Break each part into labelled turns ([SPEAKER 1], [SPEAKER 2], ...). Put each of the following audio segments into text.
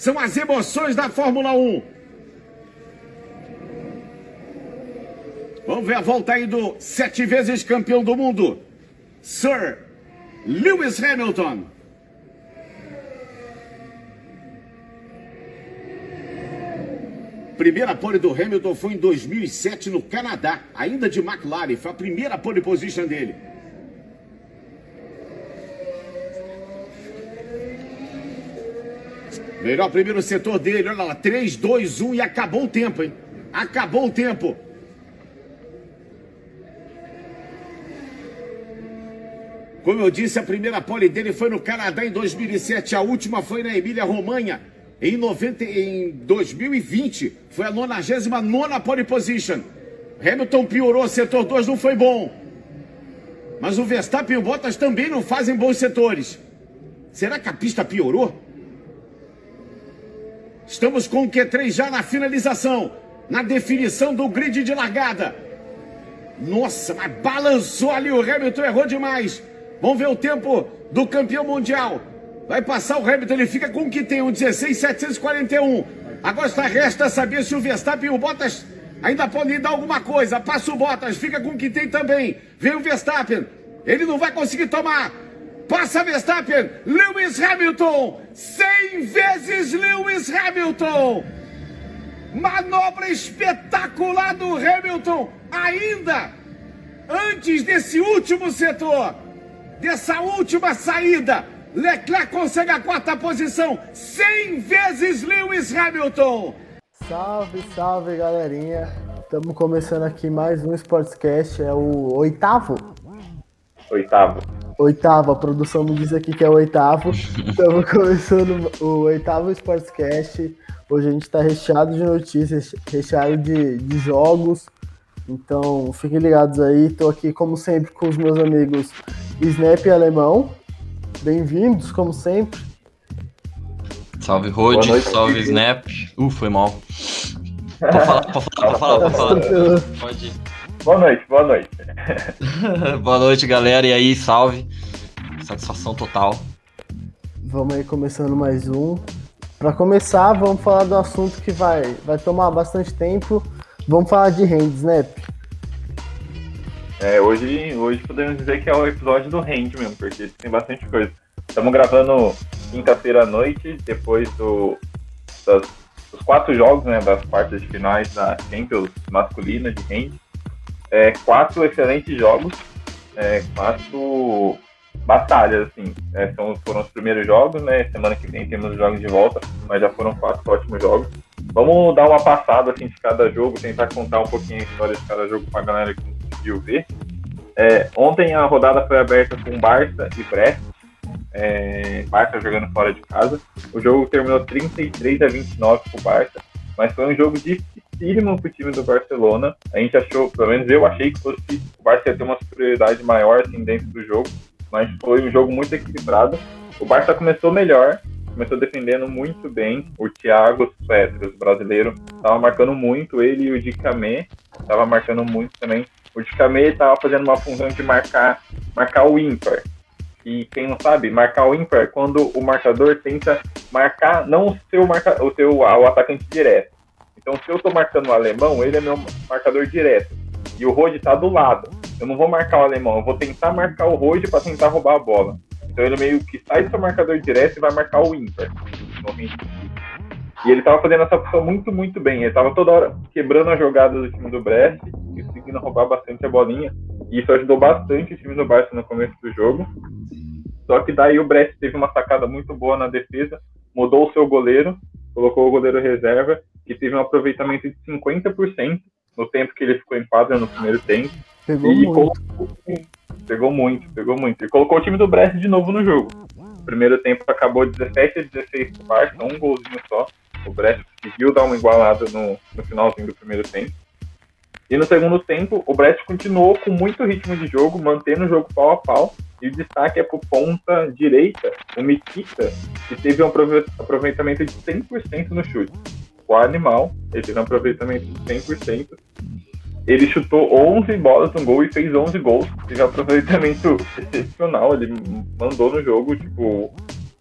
[SPEAKER 1] São as emoções da Fórmula 1. Vamos ver a volta aí do sete vezes campeão do mundo, Sir Lewis Hamilton. Primeira pole do Hamilton foi em 2007 no Canadá, ainda de McLaren. Foi a primeira pole position dele. Melhor primeiro setor dele, olha lá, 3, 2, 1 e acabou o tempo, hein? Acabou o tempo. Como eu disse, a primeira pole dele foi no Canadá em 2007, a última foi na Emília Romanha em, 90, em 2020. Foi a 99 pole position. Hamilton piorou, setor 2 não foi bom. Mas o Verstappen e o Bottas também não fazem bons setores. Será que a pista piorou? Estamos com o Q3 já na finalização, na definição do grid de largada. Nossa, mas balançou ali o Hamilton, errou demais. Vamos ver o tempo do campeão mundial. Vai passar o Hamilton, ele fica com o que tem, um 16,741. Agora está resta saber se o Verstappen e o Bottas ainda podem dar alguma coisa. Passa o Bottas, fica com o que tem também. Vem o Verstappen, ele não vai conseguir tomar. Passa Verstappen, Lewis Hamilton, 100 vezes Lewis Hamilton. Manobra espetacular do Hamilton, ainda antes desse último setor dessa última saída. Leclerc consegue a quarta posição, 100 vezes Lewis Hamilton.
[SPEAKER 2] Salve, salve galerinha. Estamos começando aqui mais um Sportscast, é o oitavo?
[SPEAKER 3] Oitavo.
[SPEAKER 2] Oitavo, a produção me diz aqui que é o oitavo. Estamos começando o oitavo Sportscast. Hoje a gente está recheado de notícias, recheado de, de jogos, então, fiquem ligados aí. Estou aqui, como sempre, com os meus amigos Snap e Alemão. Bem-vindos, como sempre.
[SPEAKER 4] Salve, Rod. Salve, Snap. Uh, foi mal. Pode falar, pode falar, pode falar, pode falar. Pode ir.
[SPEAKER 3] Boa noite, boa noite.
[SPEAKER 4] boa noite, galera. E aí, salve. Satisfação total.
[SPEAKER 2] Vamos aí começando mais um. Para começar, vamos falar do assunto que vai, vai tomar bastante tempo Vamos falar de Hand Snap.
[SPEAKER 3] É, hoje, hoje podemos dizer que é o episódio do Hand mesmo, porque tem bastante coisa. Estamos gravando quinta-feira à noite, depois do, das, dos quatro jogos, né, das quartas de finais da Champions masculina de Hand. É, quatro excelentes jogos, é, quatro batalhas, assim. É, são, foram os primeiros jogos, né? Semana que vem temos os jogos de volta, mas já foram quatro ótimos jogos. Vamos dar uma passada assim, de cada jogo, tentar contar um pouquinho a história de cada jogo para a galera que conseguiu ver. É, ontem a rodada foi aberta com Barça e Brest. É, Barça jogando fora de casa. O jogo terminou 33 a 29 para o Barça, mas foi um jogo dificílimo para o time do Barcelona. A gente achou, pelo menos eu achei que fosse, o Barça ia ter uma superioridade maior assim, dentro do jogo, mas foi um jogo muito equilibrado. O Barça começou melhor, começou defendendo muito bem. O Thiago Petros, brasileiro, estava marcando muito. Ele e o Dicamé estava marcando muito também. O Dicamé estava fazendo uma função de marcar, marcar o ímpar. E quem não sabe, marcar o ímpar é quando o marcador tenta marcar não o seu, marca, o seu o atacante direto. Então, se eu estou marcando o alemão, ele é meu marcador direto. E o Rode está do lado. Eu não vou marcar o alemão, eu vou tentar marcar o Rode para tentar roubar a bola. Então ele meio que sai do seu marcador direto e vai marcar o ímpar. E ele estava fazendo essa função muito, muito bem. Ele estava toda hora quebrando a jogada do time do Brest, conseguindo roubar bastante a bolinha. E isso ajudou bastante o time do Barça no começo do jogo. Só que daí o Brest teve uma sacada muito boa na defesa, mudou o seu goleiro, colocou o goleiro reserva, que teve um aproveitamento de 50% no tempo que ele ficou em quadra no primeiro tempo.
[SPEAKER 2] Pegou e muito. Colocou,
[SPEAKER 3] pegou muito, pegou muito. E colocou o time do Brest de novo no jogo. O primeiro tempo acabou 17 a 16 pro Barça, um golzinho só. O Brest conseguiu dar uma igualada no, no finalzinho do primeiro tempo. E no segundo tempo, o Brest continuou com muito ritmo de jogo, mantendo o jogo pau a pau. E o destaque é pro ponta direita, o Mikita, que teve um aproveitamento de 100% no chute. O animal, ele teve um aproveitamento de 100%. Ele chutou 11 bolas no gol e fez 11 gols. Teve um aproveitamento excepcional. Ele mandou no jogo, tipo,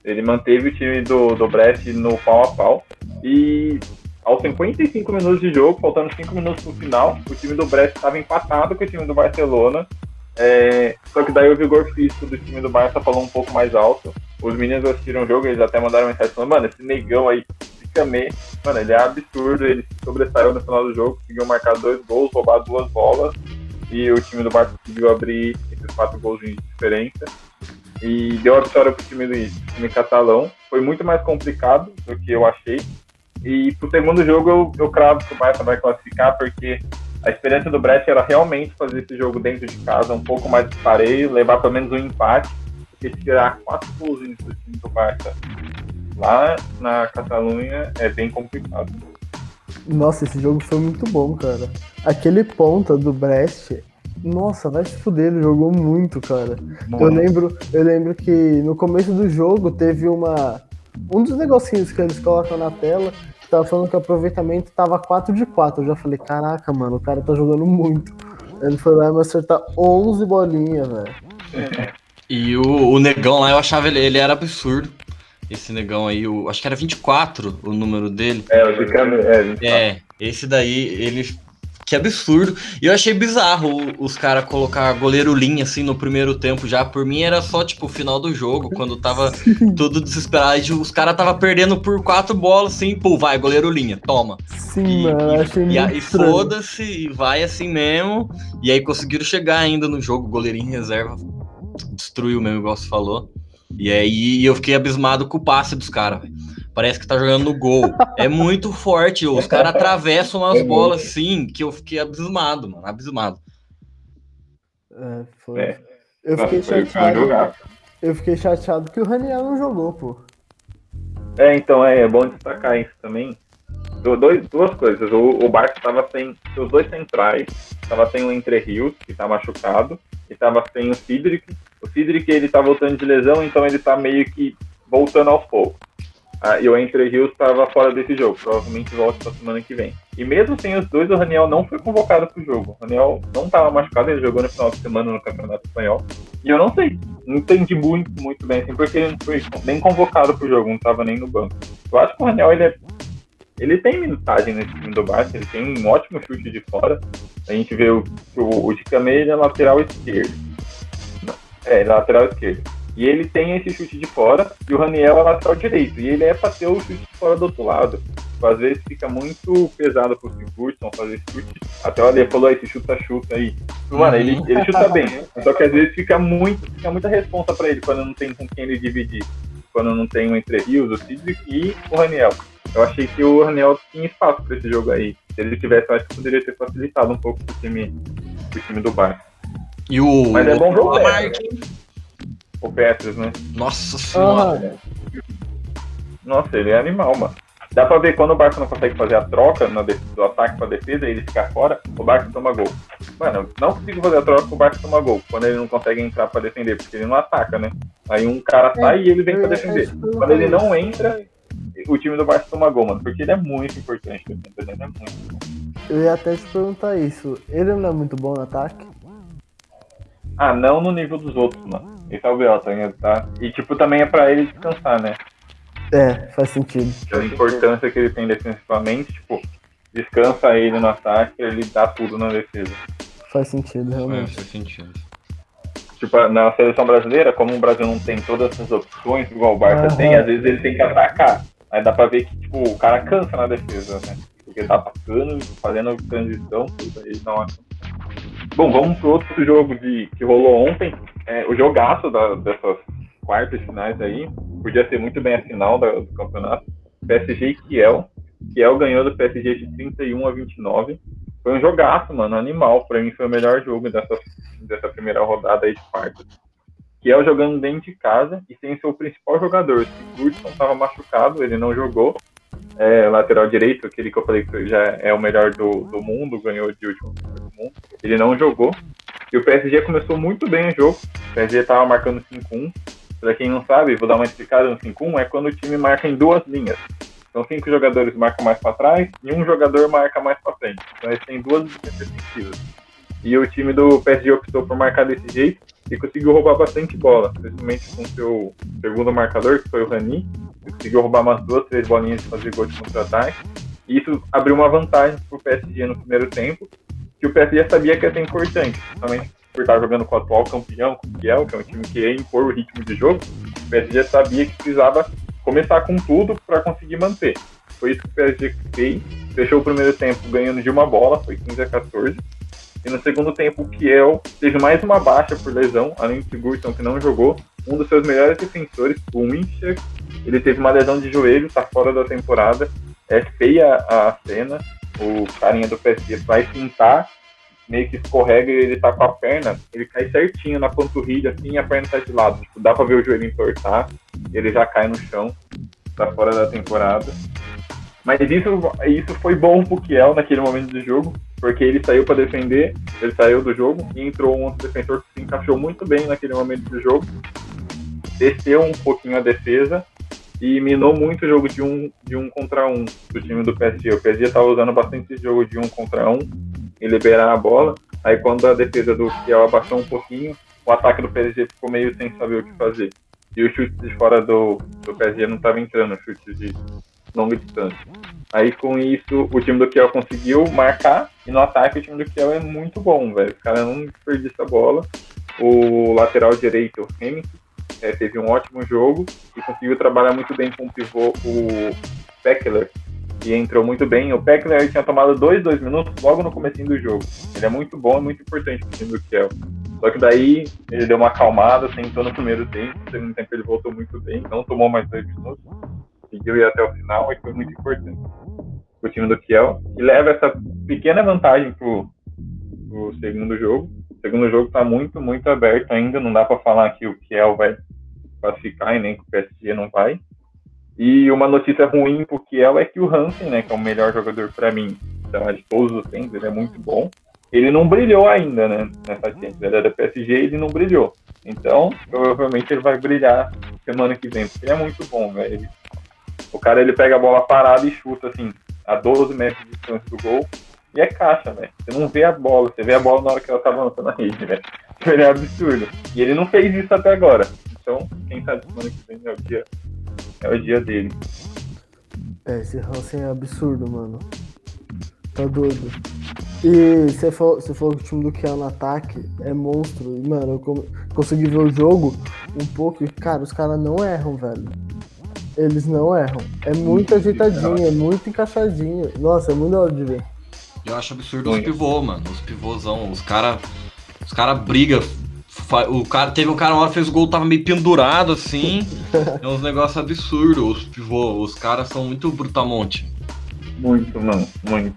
[SPEAKER 3] Ele manteve o time do, do Brest no pau a pau. E aos 55 minutos de jogo, faltando 5 minutos pro final, o time do Brest estava empatado com o time do Barcelona. É, só que daí o vigor físico do time do Barça falou um pouco mais alto. Os meninos assistiram o jogo, eles até mandaram mensagem falando, mano, esse negão aí, Camê, mano, ele é absurdo, ele se sobressaiu no final do jogo, conseguiu marcar dois gols, roubar duas bolas, e o time do Barça conseguiu abrir esses quatro gols de diferença. E deu a vitória pro time do time catalão. Foi muito mais complicado do que eu achei. E pro segundo jogo eu, eu cravo que o Barça vai classificar, porque a experiência do Brest era realmente fazer esse jogo dentro de casa um pouco mais pareio, levar pelo menos um empate, porque tirar quatro gols do time do Barça lá na Catalunha é bem complicado.
[SPEAKER 2] Nossa, esse jogo foi muito bom, cara. Aquele ponta do Brest, nossa, vai se fuder, ele jogou muito, cara. Eu lembro, eu lembro que no começo do jogo teve uma um dos negocinhos que eles colocam na tela, que tava falando que o aproveitamento tava 4 de 4. Eu já falei, caraca, mano, o cara tá jogando muito. Ele foi lá e me acertar 11 bolinhas, velho.
[SPEAKER 4] E o, o negão lá, eu achava ele, ele era absurdo esse negão aí, o, acho que era 24 o número dele.
[SPEAKER 3] É, o Ricano, é,
[SPEAKER 4] é, esse daí, ele. Que absurdo. E eu achei bizarro os caras colocar goleiro linha assim no primeiro tempo já. Por mim era só tipo o final do jogo, quando tava tudo desesperado. Os caras tava perdendo por quatro bolas assim, pô, vai, goleiro linha, toma.
[SPEAKER 2] Sim, e, mano, achei
[SPEAKER 4] e,
[SPEAKER 2] e,
[SPEAKER 4] foda-se, e vai assim mesmo. E aí conseguiram chegar ainda no jogo, goleirinho reserva. Destruiu mesmo, igual você falou. E aí eu fiquei abismado com o passe dos caras, Parece que tá jogando no gol. É muito forte. Os caras atravessam as bolas assim, que eu fiquei abismado, mano. Abismado.
[SPEAKER 2] É, foi. É. Eu fiquei chateado. Eu fiquei chateado que o Raniel não jogou, pô.
[SPEAKER 3] É, então é, é bom destacar isso também. Dois, duas coisas. O, o Barça estava sem os dois centrais, estava sem o Entre Rios, que está machucado, e estava sem o Cedric. O Cedric ele tá voltando de lesão, então ele está meio que voltando aos poucos. Ah, e o Entre Rios estava fora desse jogo, provavelmente volta na semana que vem. E mesmo sem os dois, o Raniel não foi convocado para o jogo. O Raniel não estava machucado, ele jogou no final de semana no Campeonato Espanhol. E eu não sei, não entendi muito, muito bem assim, porque ele não foi nem convocado para o jogo, não estava nem no banco. Eu acho que o Raniel ele é ele tem minutagem nesse time do Barça, ele tem um ótimo chute de fora. A gente vê o, o, o Dicamê é lateral esquerdo. É, lateral esquerdo. E ele tem esse chute de fora e o Raniel é lateral direito. E ele é para ter o chute de fora do outro lado. Às vezes fica muito pesado pro Sigurdsson fazer esse chute. Até o Ale falou, esse chuta-chuta aí. Mano, ele, uhum. ele chuta bem. Só que às vezes fica muito, fica muita responsa para ele quando não tem com quem ele dividir. Quando não tem o Entre Rios, o Cedric e o Raniel. Eu achei que o Raniel tinha espaço para esse jogo aí. Se ele tivesse, eu acho que poderia ter facilitado um pouco o time, o time do Bar.
[SPEAKER 4] E o.
[SPEAKER 3] Mas é bom jogo. Né? O Petros, né?
[SPEAKER 4] Nossa senhora.
[SPEAKER 3] Ah. Nossa, ele é animal, mano. Dá pra ver quando o Barça não consegue fazer a troca do ataque pra defesa e ele ficar fora, o Barça toma gol. Mano, não consigo fazer a troca, o Barça toma gol. Quando ele não consegue entrar pra defender, porque ele não ataca, né? Aí um cara sai e ele vem pra defender. Quando ele não entra, o time do Barça toma gol, mano, porque ele é muito importante. Ele é muito bom.
[SPEAKER 2] Eu ia até te perguntar isso. Ele não é muito bom no ataque?
[SPEAKER 3] Ah, não no nível dos outros, mano. Esse é o B.O., tá? E, tipo, também é pra ele descansar, né?
[SPEAKER 2] É, faz sentido.
[SPEAKER 3] A importância que ele tem defensivamente, tipo, descansa ele no ataque, ele dá tudo na defesa.
[SPEAKER 2] Faz sentido, realmente.
[SPEAKER 4] É, faz sentido.
[SPEAKER 3] Tipo, na seleção brasileira, como o Brasil não tem todas essas opções, igual o Barça tem, às vezes ele tem que atacar. Aí dá pra ver que, tipo, o cara cansa na defesa, né? Porque tá passando, fazendo transição, tudo aí não Bom, vamos pro outro jogo de, que rolou ontem. É, o jogaço da, dessas quartas finais aí. Podia ser muito bem a final do, do campeonato. PSG e Kiel. Kiel ganhou do PSG de 31 a 29. Foi um jogaço, mano, animal. Pra mim foi o melhor jogo dessa, dessa primeira rodada aí de quartas. Kiel jogando dentro de casa e sem seu principal jogador. Sigurdsson estava machucado, ele não jogou. É, lateral direito, aquele que eu falei que já é o melhor do, do mundo, ganhou de último do mundo. Ele não jogou. E o PSG começou muito bem o jogo. O PSG estava marcando 5-1. Para quem não sabe, vou dar uma explicada no 5-1, é quando o time marca em duas linhas. Então cinco jogadores marcam mais para trás e um jogador marca mais para frente. Então eles têm duas linhas defensivas. E o time do PSG optou por marcar desse jeito e conseguiu roubar bastante bola, principalmente com seu segundo marcador, que foi o Rani. Ele conseguiu roubar umas duas, três bolinhas de fazer gol de contra-ataque. E isso abriu uma vantagem para o PSG no primeiro tempo, que o PSG sabia que ia ser importante, principalmente por estar jogando com o atual campeão, com o Kiel, que é um time que ia impor o ritmo de jogo. O PSG sabia que precisava começar com tudo para conseguir manter. Foi isso que o PSG fez. Fechou o primeiro tempo ganhando de uma bola, foi 15 a 14 e no segundo tempo, o Kiel teve mais uma baixa por lesão, além de Sigurdsson, que não jogou. Um dos seus melhores defensores, o Wincher, ele teve uma lesão de joelho, está fora da temporada. É feia a cena. O carinha do PSG vai pintar, meio que escorrega e ele tá com a perna, ele cai certinho na panturrilha, assim, e a perna tá de lado. Tipo, dá pra ver o joelho entortar, ele já cai no chão, tá fora da temporada. Mas isso, isso foi bom pro Kiel naquele momento do jogo, porque ele saiu para defender, ele saiu do jogo e entrou um outro defensor que se encaixou muito bem naquele momento do jogo, desceu um pouquinho a defesa e minou muito o jogo de um, de um contra um do time do PSG. O PSG estava usando bastante esse jogo de um contra um e liberar a bola. Aí quando a defesa do Kiel abaixou um pouquinho, o ataque do PSG ficou meio sem saber o que fazer. E o chute de fora do, do PSG não estava entrando, o chute de longa distância. Aí com isso o time do Kiel conseguiu marcar e no ataque o time do Kiel é muito bom, velho. Os caras não desperdiçam a bola. O lateral direito, o Hemming, é, teve um ótimo jogo e conseguiu trabalhar muito bem com o pivô, o Peckler, e entrou muito bem. O Peckler tinha tomado dois, dois minutos logo no começo do jogo. Ele é muito bom, é muito importante pro time do Kiel. Só que daí ele deu uma acalmada, sentou no primeiro tempo, no segundo tempo ele voltou muito bem, não tomou mais dois minutos conseguiu ir até o final e foi muito importante para o time do Kiel. E leva essa pequena vantagem para o segundo jogo. O segundo jogo está muito, muito aberto ainda. Não dá para falar que o Kiel vai classificar e nem que o PSG não vai. E uma notícia ruim para o Kiel é que o Hansen, né, que é o melhor jogador para mim de todos os tempos, ele é muito bom. Ele não brilhou ainda, né? Nessa Champions. Ele é PSG ele não brilhou. Então, provavelmente ele vai brilhar semana que vem, porque ele é muito bom, velho. O cara ele pega a bola parada e chuta assim, a 12 metros de distância do gol. E é caixa, velho. Você não vê a bola, você vê a bola na hora que ela tá avançando na rede, velho. Ele é absurdo. E ele não fez isso até agora. Então, quem sabe semana que vem é o dia, é o dia dele.
[SPEAKER 2] É, esse Hansen é absurdo, mano. Tá doido. E você falou, você falou que o time do Kiel no ataque é monstro. E, mano, eu consegui ver o jogo um pouco e, cara, os caras não erram, velho. Eles não erram. É muito ajeitadinho, é muito encaixadinho. Nossa, é muito da hora de ver.
[SPEAKER 4] Eu acho absurdo os pivôs, mano. Os pivôzão. Os caras. Os caras brigam. O cara, teve um cara uma hora fez o gol, tava meio pendurado assim. é uns negócios absurdos. Os pivôs, os caras são muito brutamonte.
[SPEAKER 3] Muito, mano, muito.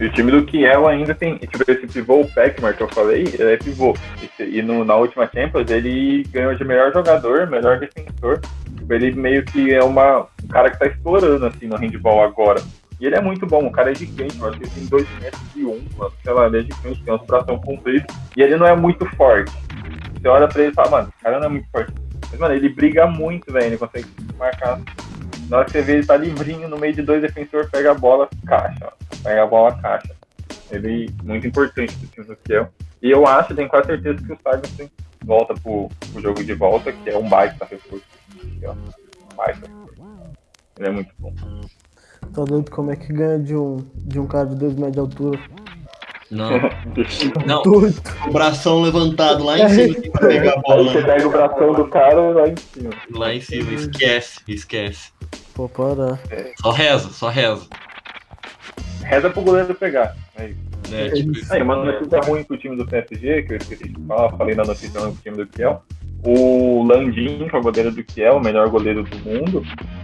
[SPEAKER 3] E o time do Kiel ainda tem, tipo, esse pivô, o Peckmar que eu falei, ele é pivô. E no, na última Champions ele ganhou de melhor jogador, melhor defensor. Tipo, ele meio que é uma, um cara que tá explorando, assim, no handball agora. E ele é muito bom, o cara é gigante, eu acho que ele tem 2 metros e 1, um, sei lá, ele é gigante, tem superação comprida. E ele não é muito forte. Você olha pra ele e fala, mano, o cara não é muito forte. Mas, mano, ele briga muito, velho, ele consegue marcar. Na hora que você vê ele tá livrinho no meio de dois defensores, pega a bola, caixa, ó pega a bola caixa. Ele muito importante pro time do Kiel. E eu acho, tenho quase certeza que o Sargent volta pro, pro jogo de volta, que é um baita reforço. Um baita reforço. Ele é muito bom.
[SPEAKER 2] Tá doido como é que ganha de um, de um cara de 2 metros de altura?
[SPEAKER 4] Não. Não. O bração levantado lá em cima pra pegar a bola.
[SPEAKER 3] Aí você pega o bração do cara lá em cima.
[SPEAKER 4] Lá em cima, esquece, esquece.
[SPEAKER 2] Pô, para.
[SPEAKER 4] Só reza, só reza
[SPEAKER 3] reza pro goleiro pegar. É isso.
[SPEAKER 4] É, tipo isso.
[SPEAKER 3] Aí, uma notícia ruim pro time do PSG, que eu esqueci de falar, falei na notícia do time do Kiel. O Landim, que é o goleiro do Kiel, o melhor goleiro do mundo,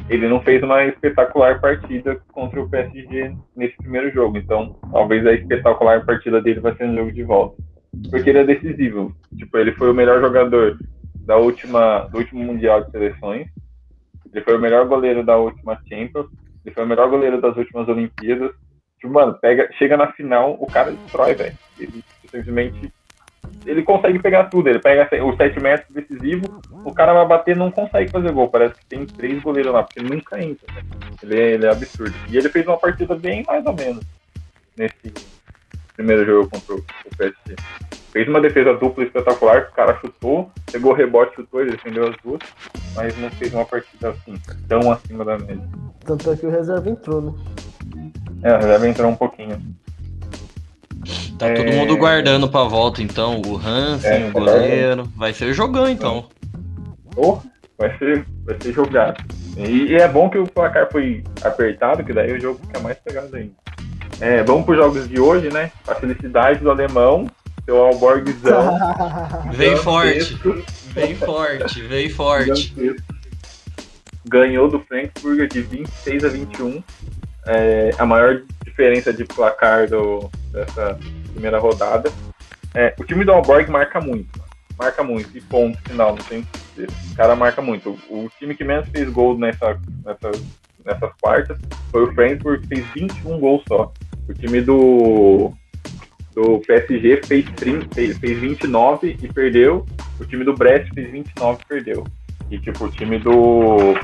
[SPEAKER 3] ele não fez uma espetacular partida contra o PSG nesse primeiro jogo. Então, talvez a espetacular partida dele vai ser no jogo de volta. Porque ele é decisivo. Tipo, ele foi o melhor jogador da última, do último Mundial de Seleções. Ele foi o melhor goleiro da última Champions. Ele foi o melhor goleiro das últimas Olimpíadas. Tipo, mano, pega, chega na final, o cara destrói, velho. Ele simplesmente. Ele consegue pegar tudo, ele pega os 7 metros decisivo, o cara vai bater não consegue fazer gol. Parece que tem três goleiros lá, porque nunca entra. Né? Ele, é, ele é absurdo. E ele fez uma partida bem mais ou menos nesse, primeiro jogo contra o PSG. Fez uma defesa dupla espetacular, o cara chutou, pegou o rebote, chutou, ele defendeu as duas, mas não fez uma partida assim, tão acima da média.
[SPEAKER 2] Tanto é que o reserva entrou, né?
[SPEAKER 3] É, o reserva entrou um pouquinho.
[SPEAKER 4] Tá todo
[SPEAKER 3] É.
[SPEAKER 4] mundo guardando pra volta, então. O Hansen,
[SPEAKER 3] É,
[SPEAKER 4] o goleiro. Vai ser jogão, então.
[SPEAKER 3] Oh, vai ser, vai ser jogado. E, e é bom que o placar foi apertado, que daí o jogo fica mais pegado ainda. É, vamos para os jogos de hoje, né? A felicidade do alemão, seu Alborgzão.
[SPEAKER 4] Vem forte, vem forte, vem forte.
[SPEAKER 3] Ganhou do Frankfurt de 26 a 21. É, a maior diferença de placar do, dessa primeira rodada. É, o time do Alborg marca muito. Marca muito. E ponto final. Não tem cara marca muito. O, o time que menos fez gols nessa, nessa, nessas quartas foi o Frankfurt, que fez 21 gols só. O time do, do PSG fez, 30, fez, fez 29 e perdeu. O time do Brest fez 29 e perdeu. E tipo, o time do,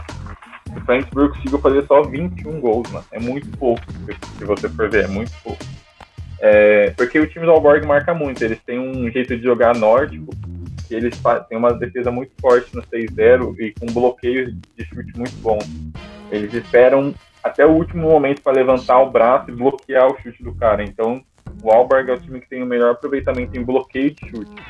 [SPEAKER 3] do Frankfurt conseguiu fazer só 21 gols, mano. É muito pouco, se- você for ver, é muito pouco. É, porque o time do Alborg marca muito, eles têm um jeito de jogar nórdico, eles têm uma defesa muito forte no 6-0 e com bloqueios de chute muito bons. Eles esperam até o último momento para levantar o braço e bloquear o chute do cara. Então, o Alborg é o time que tem o melhor aproveitamento em bloqueio de chute.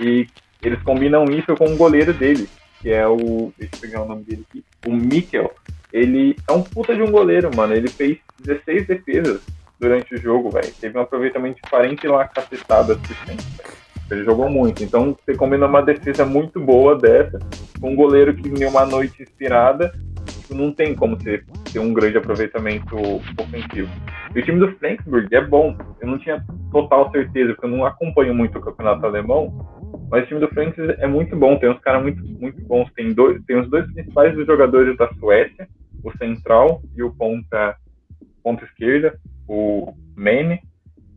[SPEAKER 3] E eles combinam isso com o goleiro dele, que é o. Deixa eu pegar o nome dele aqui. O Mikkel. Ele é um puta de um goleiro, mano. Ele fez 16 defesas durante o jogo, velho. Teve um aproveitamento de 40 e lá cento, velho. Ele jogou muito. Então você combina uma defesa muito boa dessa, com um goleiro que em uma noite inspirada, não tem como você ter um grande aproveitamento ofensivo. E o time do Frankfurt é bom. Eu não tinha total certeza, porque eu não acompanho muito o campeonato alemão, mas o time do Frankfurt é muito bom, tem uns caras muito, muito bons. Tem, dois, tem os dois principais jogadores da Suécia, o central e o ponta, ponta esquerda, o Mane.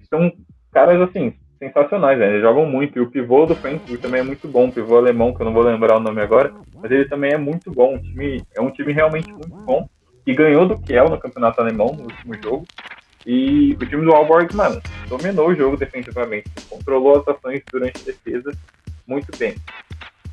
[SPEAKER 3] São caras, assim, sensacionais, né? Eles jogam muito. E o pivô do Frankfurt também é muito bom, o pivô alemão, que eu não vou lembrar o nome agora, mas ele também é muito bom. Um time, é um time realmente muito bom, que ganhou do Kiel no campeonato alemão, no último jogo. E o time do Alborg, mano, dominou o jogo defensivamente, controlou as ações durante a defesa muito bem.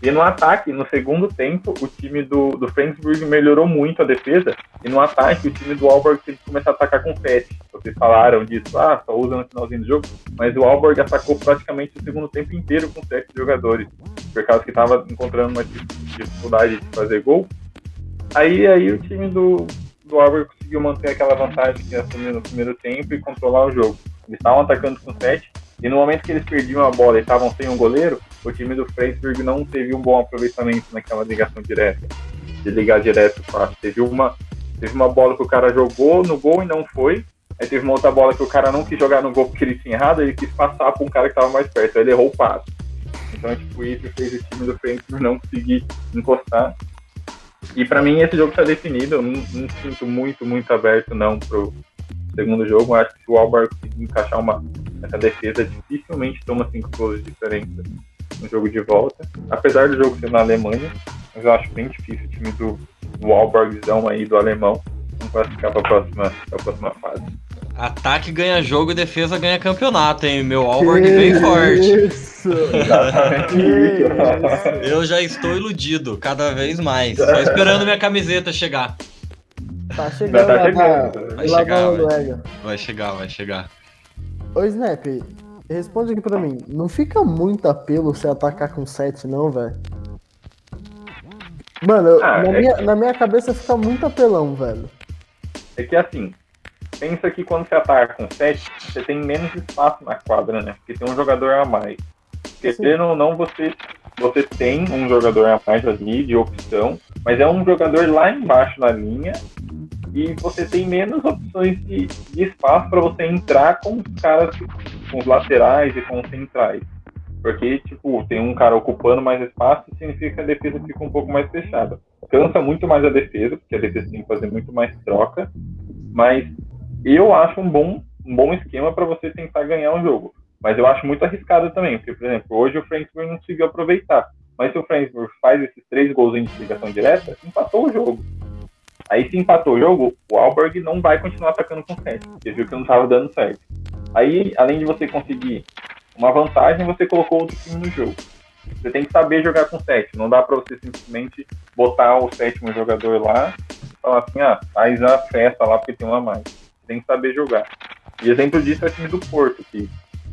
[SPEAKER 3] E no ataque, no segundo tempo, o time do, do Frankfurt melhorou muito a defesa. E no ataque, o time do Alborg teve que começar a atacar com 7. Vocês falaram disso, ah, só usa no finalzinho do jogo. Mas o Alborg atacou praticamente o segundo tempo inteiro com 7 jogadores. Por causa que estava encontrando uma dificuldade de fazer gol. Aí, aí o time do, do Alborg conseguiu manter aquela vantagem que assumiu no primeiro tempo e controlar o jogo. Eles estavam atacando com 7. E no momento que eles perdiam a bola e estavam sem um goleiro, o time do Freiburg não teve um bom aproveitamento naquela ligação direta, de ligar direto fácil. Teve uma, teve uma bola que o cara jogou no gol e não foi. Aí teve uma outra bola que o cara não quis jogar no gol porque ele tinha errado, ele quis passar para um cara que estava mais perto, aí ele errou o passo. Então, tipo, isso fez o time do Freiburg não conseguir encostar. E para mim esse jogo está definido, eu não, não, sinto muito, muito aberto não pro segundo jogo. Eu acho que se o Albar encaixar uma, essa defesa, dificilmente toma cinco gols de diferença no jogo de volta. Apesar do jogo ser na Alemanha, mas eu acho bem difícil o time do, Alborgzão aí, do alemão, não classificar para a próxima, pra próxima fase.
[SPEAKER 4] Ataque ganha jogo e defesa ganha campeonato, hein? Meu Alborg vem forte.
[SPEAKER 2] Isso!
[SPEAKER 3] Exatamente isso.
[SPEAKER 4] Eu já estou iludido, cada vez mais. Só esperando minha camiseta chegar.
[SPEAKER 2] Tá chegando
[SPEAKER 3] tá chegando.
[SPEAKER 4] Vai chegar, vai.
[SPEAKER 2] Noruega.
[SPEAKER 4] Vai chegar, vai chegar.
[SPEAKER 2] Ô, Snap, responde aqui pra mim. Não fica muito apelo você atacar com 7, não, velho? Mano,
[SPEAKER 3] Ah,
[SPEAKER 2] na,
[SPEAKER 3] é
[SPEAKER 2] minha,
[SPEAKER 3] que-
[SPEAKER 2] na minha cabeça fica muito apelão, velho.
[SPEAKER 3] É que assim, pensa que quando você ataca com 7, você tem menos espaço na quadra, né? Porque tem um jogador a mais. Querendo ou não, você, você tem um jogador a mais ali de opção, mas é um jogador lá embaixo na linha e você tem menos opções de, de espaço para você entrar com os caras, com os laterais e com os centrais. Porque, tipo, tem um cara ocupando mais espaço, significa que a defesa fica um pouco mais fechada. Cansa muito mais a defesa, porque a defesa tem que fazer muito mais troca, mas eu acho um bom, um bom esquema para você tentar ganhar um jogo. Mas eu acho muito arriscado também, porque, por exemplo, hoje o Frankfurt não conseguiu aproveitar. Mas se o Frankfurt faz esses três gols em ligação direta, empatou o jogo. Aí se empatou o jogo, o Alberg não vai continuar atacando com 7, porque viu que não estava dando certo. Aí, além de você conseguir uma vantagem, você colocou outro time no jogo. Você tem que saber jogar com sete. Não dá para você simplesmente botar o sétimo jogador lá e falar assim, ah, faz a festa lá porque tem uma mais. Você tem que saber jogar. E exemplo disso é o time do Porto, que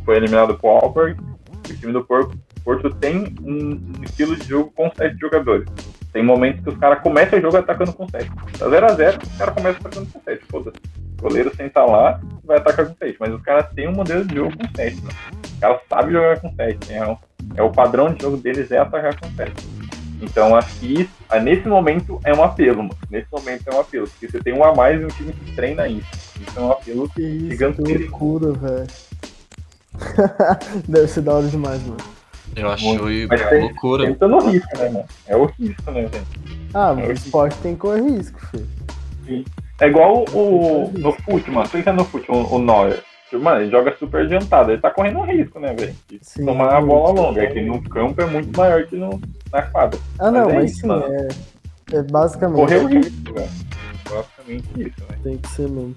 [SPEAKER 3] foi eliminado por Alberg. O time do Porto, Porto tem um estilo de jogo com sete jogadores. Tem momentos que os caras começam o jogo atacando com 7. Tá 0x0, os caras começam atacando com 7. Foda-se. O goleiro senta lá e vai atacar com 7. Mas os caras têm um modelo de jogo com 7. Né? Os caras sabem jogar com 7. Né? É o padrão de jogo deles é atacar com 7. Então acho que isso, ah, nesse momento é um apelo, mano. Nesse momento é um apelo. Porque você tem um a mais e um time que treina isso. Isso é um apelo
[SPEAKER 2] Que isso, que
[SPEAKER 3] gigantesco.
[SPEAKER 2] loucura, velho. Deve ser da hora demais, mano.
[SPEAKER 4] Eu acho
[SPEAKER 3] Muito. Mas tem-
[SPEAKER 4] loucura.
[SPEAKER 3] Tem todo o risco, né, mano? É o risco, né, gente?
[SPEAKER 2] Ah,
[SPEAKER 3] É
[SPEAKER 2] mas o esporte tem que correr risco, filho.
[SPEAKER 3] É igual o, no fute, mano. Pensa no fute, o, o Neuer. Mano, ele joga super adiantado. Ele tá correndo um risco, né, velho? Tomar a bola longa. É que no campo é muito maior que no, na quadra.
[SPEAKER 2] Ah, não,
[SPEAKER 3] Mas é
[SPEAKER 2] mas
[SPEAKER 3] isso,
[SPEAKER 2] sim,
[SPEAKER 3] mano.
[SPEAKER 2] é, é basicamente.
[SPEAKER 3] Correr o risco, velho. Basicamente isso, né?
[SPEAKER 2] Tem que ser mesmo.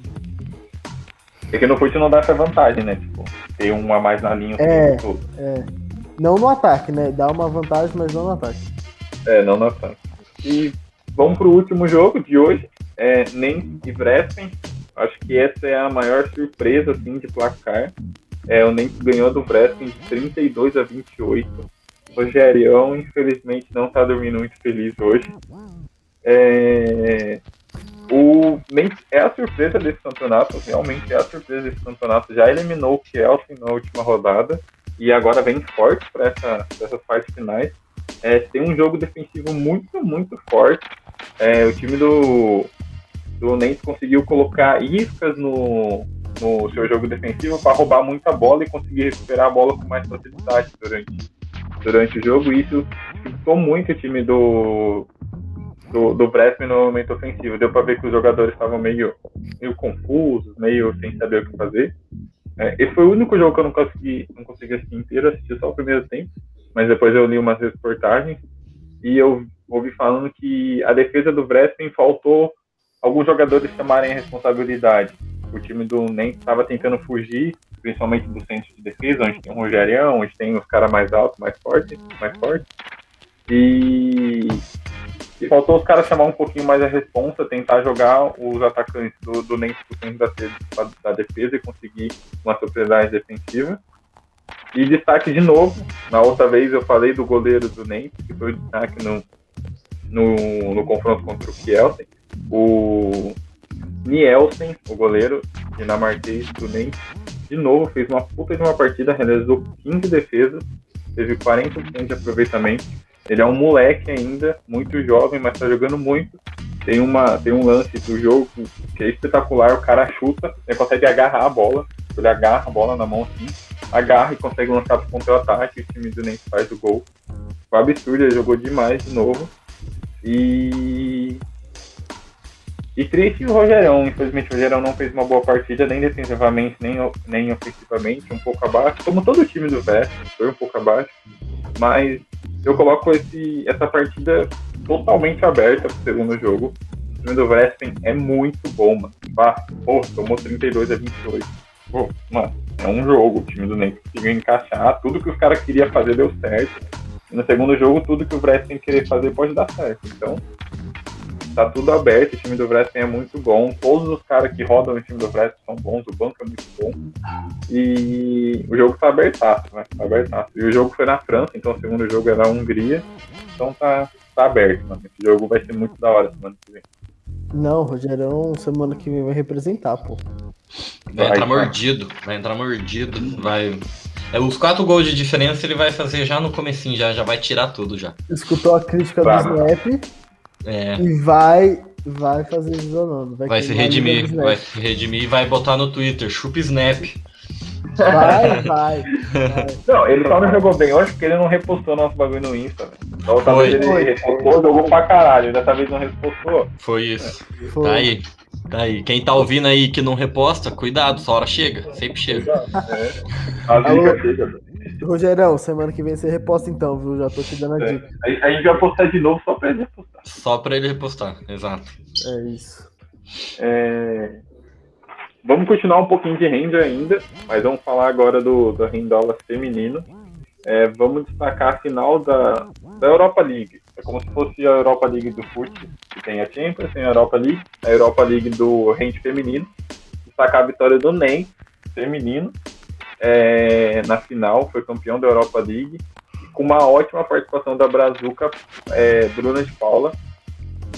[SPEAKER 3] É que no fute não dá essa vantagem, né? Tipo, ter um a mais na linha o
[SPEAKER 2] É.
[SPEAKER 3] tempo todo.
[SPEAKER 2] É. Não no ataque, né? Dá uma vantagem, mas não no ataque.
[SPEAKER 3] É, não na frente. E vamos pro último jogo de hoje. É Nem e Bressen. Acho que essa é a maior surpresa assim, de placar. É, o Nense ganhou do Bressen de 32 a 28. O infelizmente, não tá dormindo muito feliz hoje. É, o Nense é a surpresa desse campeonato, realmente é a surpresa desse campeonato. Já eliminou o Chelsea na última rodada e agora vem forte para essa, essas partes finais. É, tem um jogo defensivo muito, muito forte. É, o time do, do Nantes conseguiu colocar iscas no, no seu jogo defensivo para roubar muita bola e conseguir recuperar a bola com mais facilidade durante, durante o jogo. Isso dificultou muito o time do, do, do Breslin no momento ofensivo. Deu para ver que os jogadores estavam meio, meio confusos, meio sem saber o que fazer. É, esse foi o único jogo que eu não consegui, não consegui assistir inteiro, assisti só o primeiro tempo, mas depois eu li umas reportagens e eu ouvi falando que a defesa do Breslin faltou alguns jogadores chamarem a responsabilidade. O time do NEM estava tentando fugir, principalmente do centro de defesa, onde tem o Rogerião, onde tem os caras mais altos, mais fortes, mais fortes. E, e faltou os caras chamar um pouquinho mais a responsa, tentar jogar os atacantes do, do NEM pro centro da, da, defesa e conseguir uma superioridade defensiva. E destaque de novo, na outra vez eu falei do goleiro do NEM, que foi o destaque no, no, no confronto contra o Kielsen. O Nielsen, o goleiro dinamarquês do NEM, de novo fez uma puta de uma partida, realizou 15 defesas, teve 40% de aproveitamento. Ele é um moleque ainda, muito jovem, mas tá jogando muito. Tem, uma, tem um lance do jogo que é espetacular, o cara chuta, ele consegue agarrar a bola, ele agarra a bola na mão assim, agarra e consegue lançar pro contra-ataque, o time do NEM faz o gol. Foi absurdo, ele jogou demais de novo. E e triste o Rogerão, infelizmente o Rogerão não fez uma boa partida, nem defensivamente, nem, nem ofensivamente, um pouco abaixo, como todo o time do Vest, foi um pouco abaixo, mas eu coloco esse, essa partida totalmente aberta pro segundo jogo. O time do Wrestling é muito bom, mano. Ah, pô, tomou 32 a 28. Pô, mano, é um jogo. O time do NEM conseguiu encaixar. Tudo que os caras queriam fazer deu certo. E no segundo jogo, tudo que o Wrestling querer fazer pode dar certo. Então, tá tudo aberto, o time do Wrestling é muito bom. Todos os caras que rodam no time do Wrestling são bons, o banco é muito bom. E o jogo tá abertaço, né? Tá abertaço. E o jogo foi na França, então o segundo jogo é na Hungria. Então tá, tá aberto, mano. Esse jogo vai ser muito da hora semana que vem.
[SPEAKER 2] Não, o Rogerão semana que vem vai representar, pô.
[SPEAKER 4] Vai
[SPEAKER 3] Vai,
[SPEAKER 4] entrar
[SPEAKER 3] vai.
[SPEAKER 4] mordido, vai entrar mordido, vai. É, os quatro gols de diferença ele vai fazer já no comecinho, já, já vai tirar tudo já.
[SPEAKER 2] Escutou a crítica
[SPEAKER 3] Vai,
[SPEAKER 2] do Snap
[SPEAKER 4] É,
[SPEAKER 2] e vai, vai fazer desanando. Vai,
[SPEAKER 4] vai se redimir, vai se redimir e vai botar no Twitter, chupa Snap.
[SPEAKER 2] Vai, vai. vai.
[SPEAKER 3] Não, ele só não jogou bem hoje porque ele não repostou nosso bagulho no Insta, velho. Da outra
[SPEAKER 4] Foi.
[SPEAKER 3] vez ele
[SPEAKER 2] Foi.
[SPEAKER 3] repostou, jogou pra caralho. Dessa vez não repostou.
[SPEAKER 4] Foi isso.
[SPEAKER 2] Foi.
[SPEAKER 4] Tá aí. Tá aí. Quem tá ouvindo aí que não reposta, cuidado, sua hora chega. Sempre chega.
[SPEAKER 3] É. A
[SPEAKER 2] Alô?
[SPEAKER 3] dica chega, velho.
[SPEAKER 2] Rogerão, semana que vem você reposta então, viu? Já tô te dando a
[SPEAKER 3] É.
[SPEAKER 2] dica.
[SPEAKER 3] A, a gente vai postar de novo só pra ele repostar.
[SPEAKER 4] Só pra ele repostar, exato.
[SPEAKER 2] É isso.
[SPEAKER 3] É... vamos continuar um pouquinho de rende ainda, mas vamos falar agora do, do Rendola feminino. É, vamos destacar a final da, da Europa League. É como se fosse a Europa League do FUT, que tem a Champions, tem a Europa League, a Europa League do rende feminino. Destacar a vitória do NEM feminino é, na final, foi campeão da Europa League, com uma ótima participação da Brazuca é, Bruna de Paula,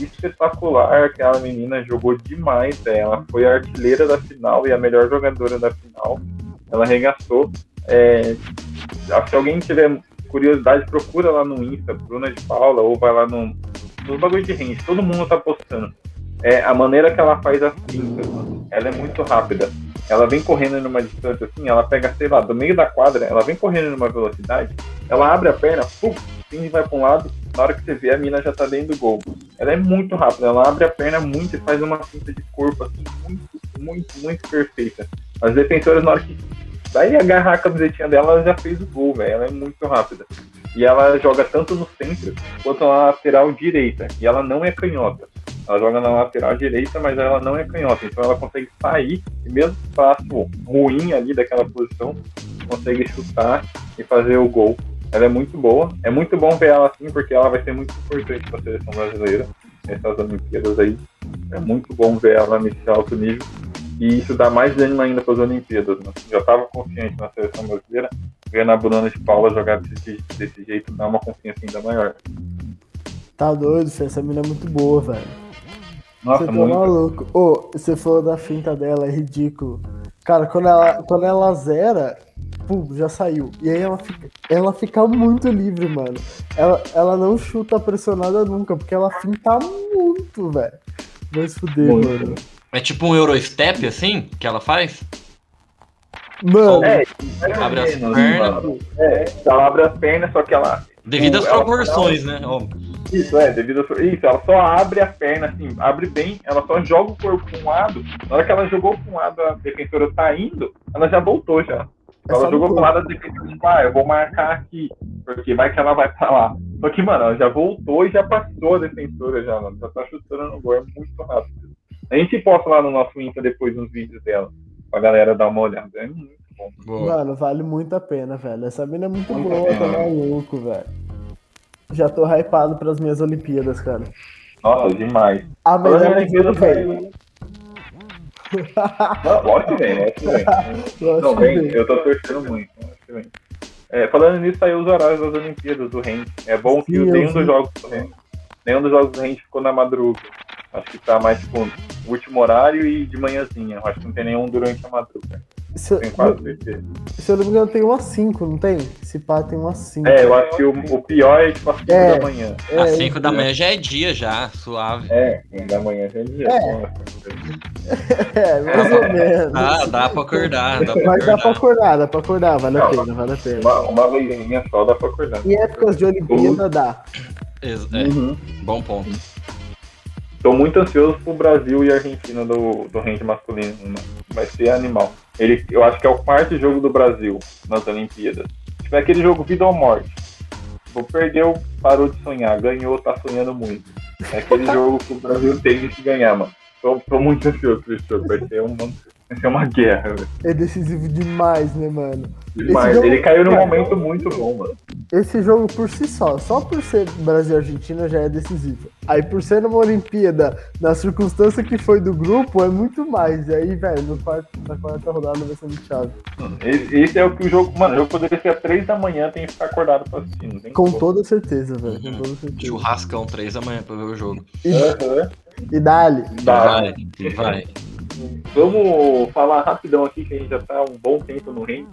[SPEAKER 3] espetacular. Aquela menina jogou demais. É, ela foi a artilheira da final e a melhor jogadora da final. Ela arregaçou. É, se alguém tiver curiosidade, procura lá no Insta, Bruna de Paula, ou vai lá no, no bagulho de range. Todo mundo tá postando. É, a maneira que ela faz as pintas, ela é muito rápida. Ela vem correndo numa distância assim, ela pega, sei lá, do meio da quadra, ela vem correndo numa velocidade, ela abre a perna, pum, e vai para um lado, na hora que você vê, a mina já tá dentro do gol. Ela é muito rápida, ela abre a perna muito e faz uma pinta de corpo assim, muito, muito, muito perfeita. As defensoras, na hora que vai agarrar a camisetinha dela, ela já fez o gol, velho. Ela é muito rápida. E ela joga tanto no centro quanto na lateral direita. E ela não é canhota. Ela joga na lateral direita, mas ela não é canhota. Então ela consegue sair e mesmo espaço ruim ali daquela posição, consegue chutar e fazer o gol. Ela é muito boa. É muito bom ver ela assim, porque ela vai ser muito importante para a seleção brasileira nessas Olimpíadas aí. É muito bom ver ela nesse alto nível. E isso dá mais ânimo ainda para as Olimpíadas. Né? Já estava confiante na seleção brasileira, vendo a Bruna de Paula jogar desse, desse jeito dá uma confiança ainda maior.
[SPEAKER 2] Tá doido, essa menina é muito boa, velho.
[SPEAKER 3] Nossa,
[SPEAKER 2] você tá
[SPEAKER 3] muito.
[SPEAKER 2] maluco. Ô, oh, você falou da finta dela, é ridículo. Cara, quando ela, quando ela zera, pum, já saiu. E aí ela fica, ela fica muito livre, mano. Ela, ela não chuta pressionada nunca, porque ela finta muito, velho. Vai se fuder,
[SPEAKER 3] Muito.
[SPEAKER 2] mano.
[SPEAKER 4] É tipo um Eurostep, assim, que ela faz?
[SPEAKER 2] Mano,
[SPEAKER 3] É,
[SPEAKER 4] Abre as
[SPEAKER 3] menos,
[SPEAKER 4] pernas.
[SPEAKER 3] É, ela abre as pernas, só que ela.
[SPEAKER 4] Devido às
[SPEAKER 3] Ela-
[SPEAKER 4] proporções, né? Ó,
[SPEAKER 3] Isso, é, devido a. Isso, ela só abre a perna, assim, abre bem, ela só joga o corpo para um lado. Na hora que ela jogou para um lado, a defensora tá indo, ela já voltou já.
[SPEAKER 2] É
[SPEAKER 3] Ela jogou pro lado da defensora, tipo, ah, eu vou marcar aqui, porque vai que ela vai pra lá. Só que, mano, ela já voltou e já passou a defensora já, mano. Já tá chutando no gol, é muito rápido. A gente posta lá no nosso Insta depois uns vídeos dela, pra galera dar uma olhada. É muito bom.
[SPEAKER 4] boa.
[SPEAKER 2] Mano, vale muito a pena, velho. Essa mina é muito
[SPEAKER 3] Muito
[SPEAKER 2] boa, tá maluco, velho. Já tô hypado pras minhas Olimpíadas, cara.
[SPEAKER 3] Nossa, demais.
[SPEAKER 2] A melhor
[SPEAKER 3] Olimpíada,
[SPEAKER 2] velho.
[SPEAKER 3] Não, Lógico que vem, lógico que vem. Não, vem,
[SPEAKER 2] que vem.
[SPEAKER 3] eu tô torcendo muito. Que vem. É, falando nisso, saiu os horários das Olimpíadas do Rende. É bom que
[SPEAKER 2] Sim, eu
[SPEAKER 3] nenhum dos jogos do Rende, nenhum dos jogos do Rende ficou na madruga. Acho que tá mais tipo o último horário e de manhãzinha. Acho que não tem nenhum durante a madruga.
[SPEAKER 2] Se,
[SPEAKER 3] Tenho quase certeza.
[SPEAKER 2] se eu não me engano, tem umas 5, não tem? Se pá, tem umas 5.
[SPEAKER 3] É, eu acho que o, o pior é tipo às 5
[SPEAKER 2] É.
[SPEAKER 3] da manhã.
[SPEAKER 4] Às 5 da manhã já é dia, já, suave.
[SPEAKER 3] É, 5 da manhã já é dia.
[SPEAKER 2] É. É, mais ou menos.
[SPEAKER 4] Ah, dá pra acordar, dá pra
[SPEAKER 2] Mas dá pra
[SPEAKER 4] acordar.
[SPEAKER 2] acordar, dá pra acordar, vale a
[SPEAKER 3] Não,
[SPEAKER 2] pena, vale a pena.
[SPEAKER 3] Uma, uma vezinha só dá pra acordar.
[SPEAKER 2] Em épocas de Olimpíada dá.
[SPEAKER 4] Ex- É,
[SPEAKER 3] Uhum.
[SPEAKER 4] bom ponto.
[SPEAKER 3] Tô muito ansioso pro Brasil e Argentina do, do rende masculino. mano. Vai ser animal. Ele, eu acho que é o quarto jogo do Brasil nas Olimpíadas. Tipo, é aquele jogo vida ou morte. Tipo, perdeu, parou de sonhar. Ganhou, tá sonhando muito. É aquele jogo que o Brasil tem que ganhar, mano. Tô, tô muito ansioso jogo. Vai ser uma, vai ser uma guerra, velho.
[SPEAKER 2] É decisivo demais, né, mano?
[SPEAKER 3] Demais.
[SPEAKER 2] jogo-
[SPEAKER 3] Ele caiu num
[SPEAKER 2] Cara,
[SPEAKER 3] momento muito bom, mano.
[SPEAKER 2] Esse jogo por si só, só por ser Brasil e Argentina já é decisivo. Aí por ser numa Olimpíada, na circunstância que foi do grupo, é muito mais. E aí, velho, no quarto, na quarta rodada vai ser muito chave.
[SPEAKER 3] Esse, esse é o que o jogo. Mano, o jogo poderia ser às 3 da manhã, tem que ficar acordado pra assistir.
[SPEAKER 2] Com
[SPEAKER 3] como.
[SPEAKER 2] toda certeza, velho. Com
[SPEAKER 4] Uhum.
[SPEAKER 2] toda certeza.
[SPEAKER 4] Churrascão 3 da manhã pra ver o jogo.
[SPEAKER 3] Aham.
[SPEAKER 2] E dali.
[SPEAKER 3] Dá.
[SPEAKER 4] Vai, vai.
[SPEAKER 3] Vamos falar rapidão aqui, que a gente já tá há um bom tempo no ring.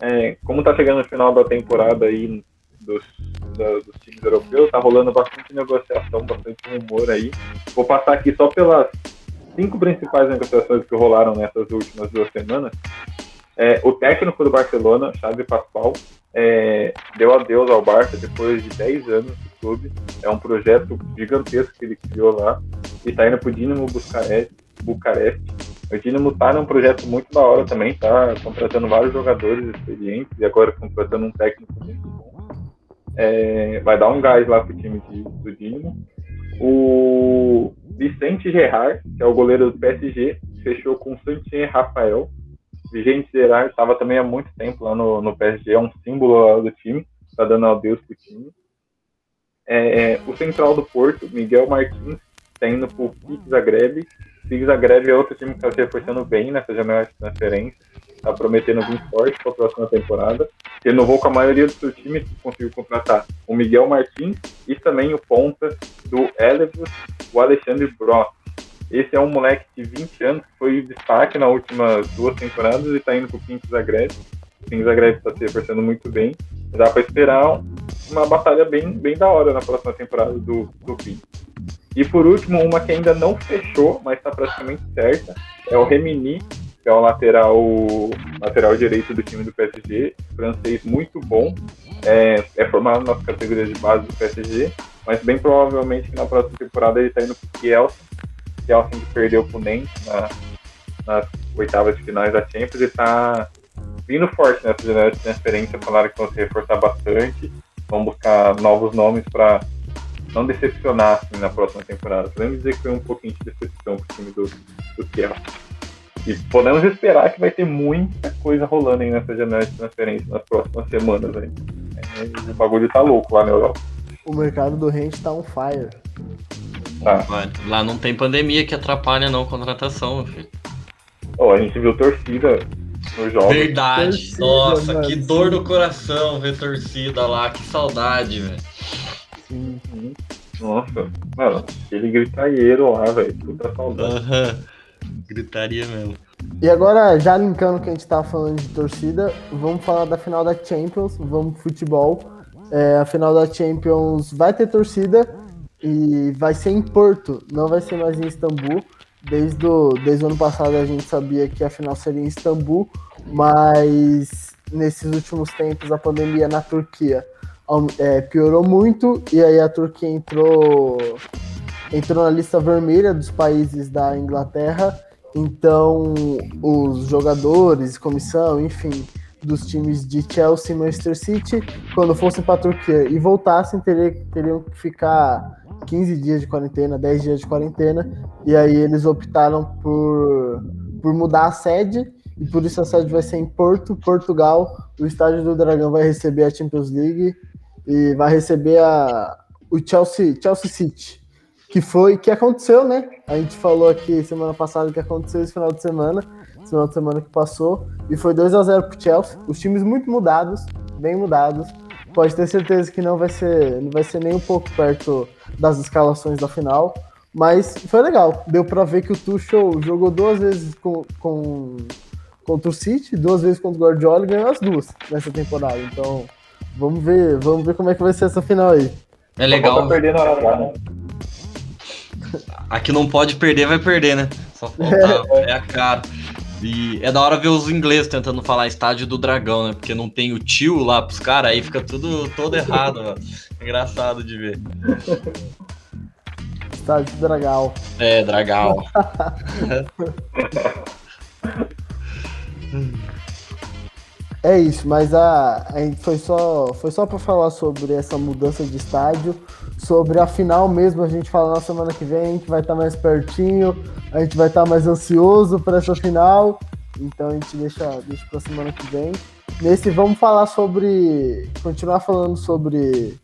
[SPEAKER 3] É, como tá chegando no final da temporada aí dos, da- dos times europeus, tá rolando bastante negociação, bastante rumor aí. Vou passar aqui só pelas cinco principais negociações que rolaram nessas últimas duas semanas. É, o técnico do Barcelona, Xavi Pascual, é, deu adeus ao Barça depois de 10 anos do clube. É um projeto gigantesco que ele criou lá e tá indo pro Dinamo Bucareste. Bucareste. O Dinamo tá num projeto muito da hora também, tá contratando vários jogadores experientes e agora contratando um técnico muito bom. É, vai dar um gás lá pro time de- do Dinamo. O Vicente Gerard, que é o goleiro do PSG, fechou com Santier Rafael. Vigente Gerard estava também há muito tempo lá no, no PSG, é um símbolo do time, está dando adeus pro time. É, o central do Porto, Miguel Martins, está indo para o Pix Zagreb. Pix Zagreb é outro time que está se reforçando bem nessa janela de transferência. Está prometendo vir forte para a próxima temporada. Renovou com a maioria do seu time, conseguiu contratar o Miguel Martins e também o ponta do Elevus, o Alexandre Bro. Esse é um moleque de 20 anos que foi destaque nas últimas duas temporadas e está indo para o Pinto Zagreb. Pinto Zagreb está se reforçando muito bem. Dá para esperar uma batalha bem, bem da hora na próxima temporada do, do Pinto. E por último, uma que ainda não fechou, mas está praticamente certa, é o Remini, que é o lateral, lateral direito do time do PSG, francês muito bom, é, é formado nas categorias de base do PSG, mas bem provavelmente que na próxima temporada ele está indo para o Kielsen, Kielsen que perdeu para o Nantes na, nas oitavas de finais da Champions e está vindo forte nessa janela de transferência, falaram que vão se reforçar bastante, vão buscar novos nomes para não decepcionar assim, na próxima temporada. Podemos dizer que foi um pouquinho de decepção para o time do, do Chelsea. E podemos esperar que vai ter muita coisa rolando aí nessa janela de transferência nas próximas semanas. Aí. É, o bagulho tá louco lá na Europa.
[SPEAKER 2] O mercado do rente tá on fire.
[SPEAKER 4] Tá. Lá não tem pandemia que atrapalha não a contratação, filho.
[SPEAKER 3] Oh, a gente viu torcida no jogo.
[SPEAKER 4] Verdade. Torcida, Nossa, mano, que dor no coração ver torcida lá. Que saudade, velho.
[SPEAKER 3] Uhum. Nossa, mano, aquele gritaieiro lá, velho. Puta saudade. Uhum.
[SPEAKER 4] Gritaria mesmo.
[SPEAKER 2] E agora, já linkando que a gente tava falando de torcida, vamos falar da final da Champions, vamos pro futebol. É, a final da Champions vai ter torcida e vai ser em Porto, não vai ser mais em Istambul. Desde o, desde o ano passado a gente sabia que a final seria em Istambul, mas nesses últimos tempos a pandemia na Turquia é, piorou muito e aí a Turquia entrou entrou na lista vermelha dos países da Inglaterra. Então os jogadores, comissão, enfim, dos times de Chelsea e Manchester City, quando fossem para a Turquia e voltassem, teriam, teriam que ficar 15 dias de quarentena, 10 dias de quarentena, e aí eles optaram por, por mudar a sede, e por isso a sede vai ser em Porto, Portugal. O estádio do Dragão vai receber a Champions League e vai receber a, o Chelsea, Chelsea City, que foi que aconteceu, né? A gente falou aqui semana passada que aconteceu esse final de semana, esse final de semana que passou, e foi 2 a 0 pro Chelsea. Os times muito mudados, bem mudados. Pode ter certeza que não vai ser, não vai ser nem um pouco perto das escalações da final, mas foi legal. Deu para ver que o Tuchel jogou duas vezes com, com contra o City, duas vezes contra o Guardiola e ganhou as duas nessa temporada. Então, Vamos ver, vamos ver como é que vai ser essa final aí.
[SPEAKER 4] É legal. perder na hora, né? Aqui não pode perder, vai perder, né? Só falta, é. é a cara. E é da hora ver os ingleses tentando falar estádio do dragão, né? Porque não tem o tio lá pros caras, aí fica tudo todo errado, mano. Engraçado de ver.
[SPEAKER 2] Estádio do dragão.
[SPEAKER 4] É, dragão.
[SPEAKER 2] É isso, mas a, a foi só, foi só para falar sobre essa mudança de estádio, sobre a final mesmo, a gente fala na semana que vem, a gente vai estar tá mais pertinho, a gente vai estar tá mais ansioso para essa final, então a gente deixa, deixa para semana que vem. Nesse vamos falar sobre, continuar falando sobre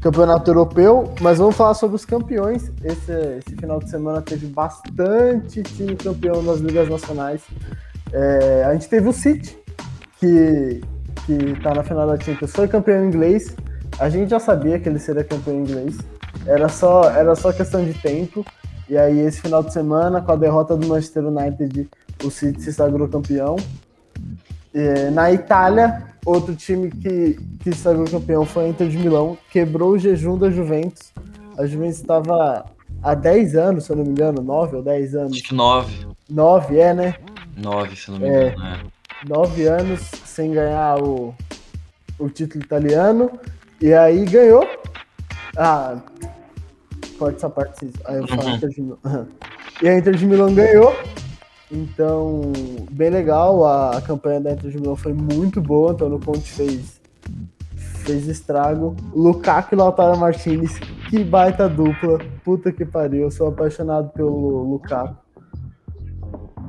[SPEAKER 2] campeonato europeu, mas vamos falar sobre os campeões. Esse, esse final de semana teve bastante time campeão nas ligas nacionais. É, a gente teve o City, que, que tá na final da Champions, foi campeão inglês. A gente já sabia que ele seria campeão inglês. Era só, era só questão de tempo. E aí, esse final de semana, com a derrota do Manchester United, o City se sagrou campeão. E, na Itália, outro time que, que se sagrou campeão foi a Inter de Milão. Quebrou o jejum da Juventus. A Juventus estava há 10 anos, se eu não me engano, 9 ou 10 anos.
[SPEAKER 4] Acho que 9.
[SPEAKER 2] 9, é, né?
[SPEAKER 4] 9, se eu não me engano, é. é
[SPEAKER 2] nove anos sem ganhar o, o título italiano. E aí ganhou. Ah, corta essa parte. Aí eu falo uhum. Inter de Milão. E a Inter de Milão ganhou. Então, bem legal. A, a campanha da Inter de Milão foi muito boa. Antônio Conte fez, fez estrago. Lukaku e Lautaro Martinez, que baita dupla. Puta que pariu. Eu sou apaixonado pelo Lukaku.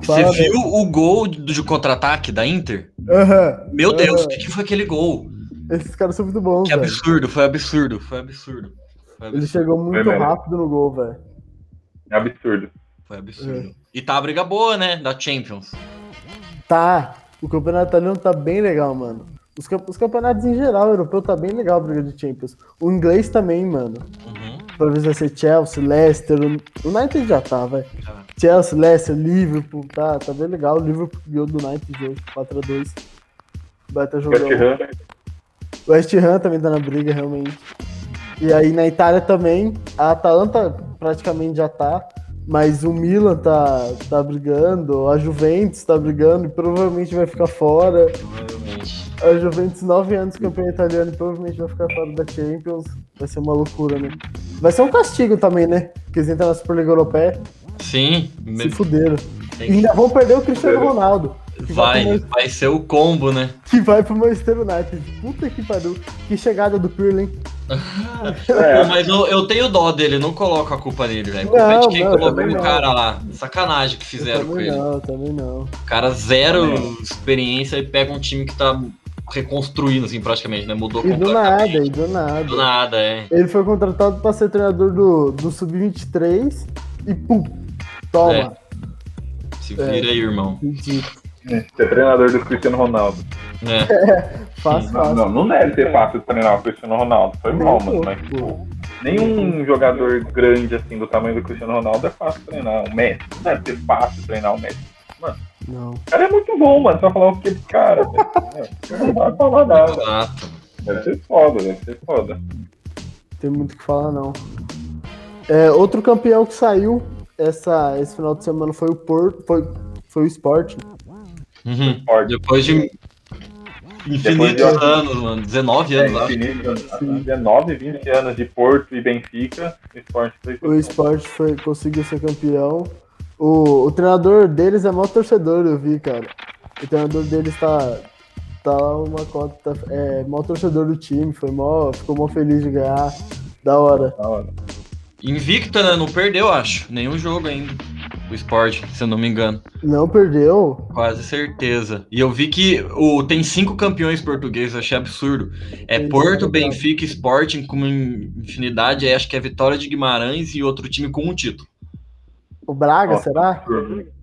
[SPEAKER 4] Você viu o gol de contra-ataque da Inter?
[SPEAKER 2] Aham.
[SPEAKER 4] Meu Deus, o que, que foi aquele gol?
[SPEAKER 2] Esses caras são muito bons,
[SPEAKER 4] Que
[SPEAKER 2] velho.
[SPEAKER 4] absurdo, foi absurdo, foi absurdo. Foi
[SPEAKER 2] Ele
[SPEAKER 4] absurdo.
[SPEAKER 2] chegou muito
[SPEAKER 3] Foi mesmo.
[SPEAKER 2] rápido no gol, velho.
[SPEAKER 3] É absurdo.
[SPEAKER 4] Foi absurdo. E tá a briga boa, né? Da Champions.
[SPEAKER 2] Tá. O campeonato italiano tá bem legal, mano. Os, camp- os campeonatos em geral, o europeu tá bem legal a briga de Champions. O inglês também, mano.
[SPEAKER 4] Uhum.
[SPEAKER 2] Talvez vai ser Chelsea, Leicester. O o United já tá, velho.
[SPEAKER 4] Já.
[SPEAKER 2] Chelsea, Leicester, Liverpool, tá, tá bem legal. O Liverpool ganhou do United hoje, 4x2. Vai estar
[SPEAKER 3] West
[SPEAKER 2] jogando.
[SPEAKER 3] Ham,
[SPEAKER 2] O West Ham também tá na briga, realmente. E aí na Itália também, a Atalanta praticamente já tá, mas o Milan tá, tá brigando, a Juventus tá brigando e provavelmente vai ficar fora.
[SPEAKER 4] Provavelmente.
[SPEAKER 2] A Juventus, 9 anos campeã italiana, e provavelmente vai ficar fora da Champions. Vai ser uma loucura, né? Vai ser um castigo também, né? Porque eles entram na Superliga Europeia,
[SPEAKER 4] Sim,
[SPEAKER 2] se fuderam.
[SPEAKER 4] tem
[SPEAKER 2] E ainda vão perder o Cristiano Ronaldo,
[SPEAKER 4] vai, vai ser o combo, né?
[SPEAKER 2] que vai pro Manchester United. Puta que pariu. Que chegada do Pirlo, hein?
[SPEAKER 3] É.
[SPEAKER 4] Mas eu, eu tenho dó dele, não coloco a culpa nele, velho. Culpa é de quem
[SPEAKER 2] não,
[SPEAKER 4] colocou o
[SPEAKER 2] não.
[SPEAKER 4] cara lá. Sacanagem que fizeram com ele.
[SPEAKER 2] não, também não.
[SPEAKER 4] O cara zero
[SPEAKER 3] Também.
[SPEAKER 4] experiência e pega um time que tá reconstruindo, assim, praticamente, né? Mudou
[SPEAKER 2] E do nada,
[SPEAKER 4] completamente.
[SPEAKER 2] e do nada.
[SPEAKER 4] Do nada, é.
[SPEAKER 2] Ele foi contratado pra ser treinador do, do Sub-23 e pum, toma.
[SPEAKER 4] É. Se vira aí, irmão.
[SPEAKER 2] Ridículo.
[SPEAKER 3] Ser treinador do Cristiano Ronaldo.
[SPEAKER 4] É.
[SPEAKER 2] Fácil,
[SPEAKER 3] Não,
[SPEAKER 2] fácil.
[SPEAKER 3] não, não deve ser fácil treinar o Cristiano Ronaldo. Foi mal, mano. Mas, tipo, nenhum jogador grande assim do tamanho do Cristiano Ronaldo é fácil treinar. O Messi. Não deve ser fácil treinar o Messi.
[SPEAKER 2] Não.
[SPEAKER 3] O cara é muito bom, mano. Só falar o que cara. Não vai falar nada.
[SPEAKER 4] Exato.
[SPEAKER 3] Deve ser foda, deve ser foda.
[SPEAKER 2] Tem muito o que falar, não. É, outro campeão que saiu essa, esse final de semana foi o Porto, foi, foi o Sport.
[SPEAKER 4] Uhum. Depois de infinitos
[SPEAKER 3] de-
[SPEAKER 4] anos, mano. 19
[SPEAKER 3] É,
[SPEAKER 4] anos, acho.
[SPEAKER 3] infinito, 19, 20 anos de Porto e Benfica, o esporte foi
[SPEAKER 2] O Sport foi, conseguiu ser campeão. O, o treinador deles é mó torcedor, eu vi, cara. O treinador deles tá, tá uma cota, é mó torcedor do time, foi mó, ficou mó feliz de ganhar. Da hora.
[SPEAKER 3] da hora.
[SPEAKER 4] Invicta, né? Não perdeu, acho. Nenhum jogo ainda. O Sport, se eu não me engano.
[SPEAKER 2] Não perdeu.
[SPEAKER 4] Quase certeza. E eu vi que o, tem cinco campeões portugueses, eu achei absurdo. É
[SPEAKER 2] Eles
[SPEAKER 4] Porto, Benfica, Sporting com infinidade, aí acho que é Vitória de Guimarães e outro time com um título.
[SPEAKER 2] O Braga,
[SPEAKER 3] Nossa.
[SPEAKER 2] será?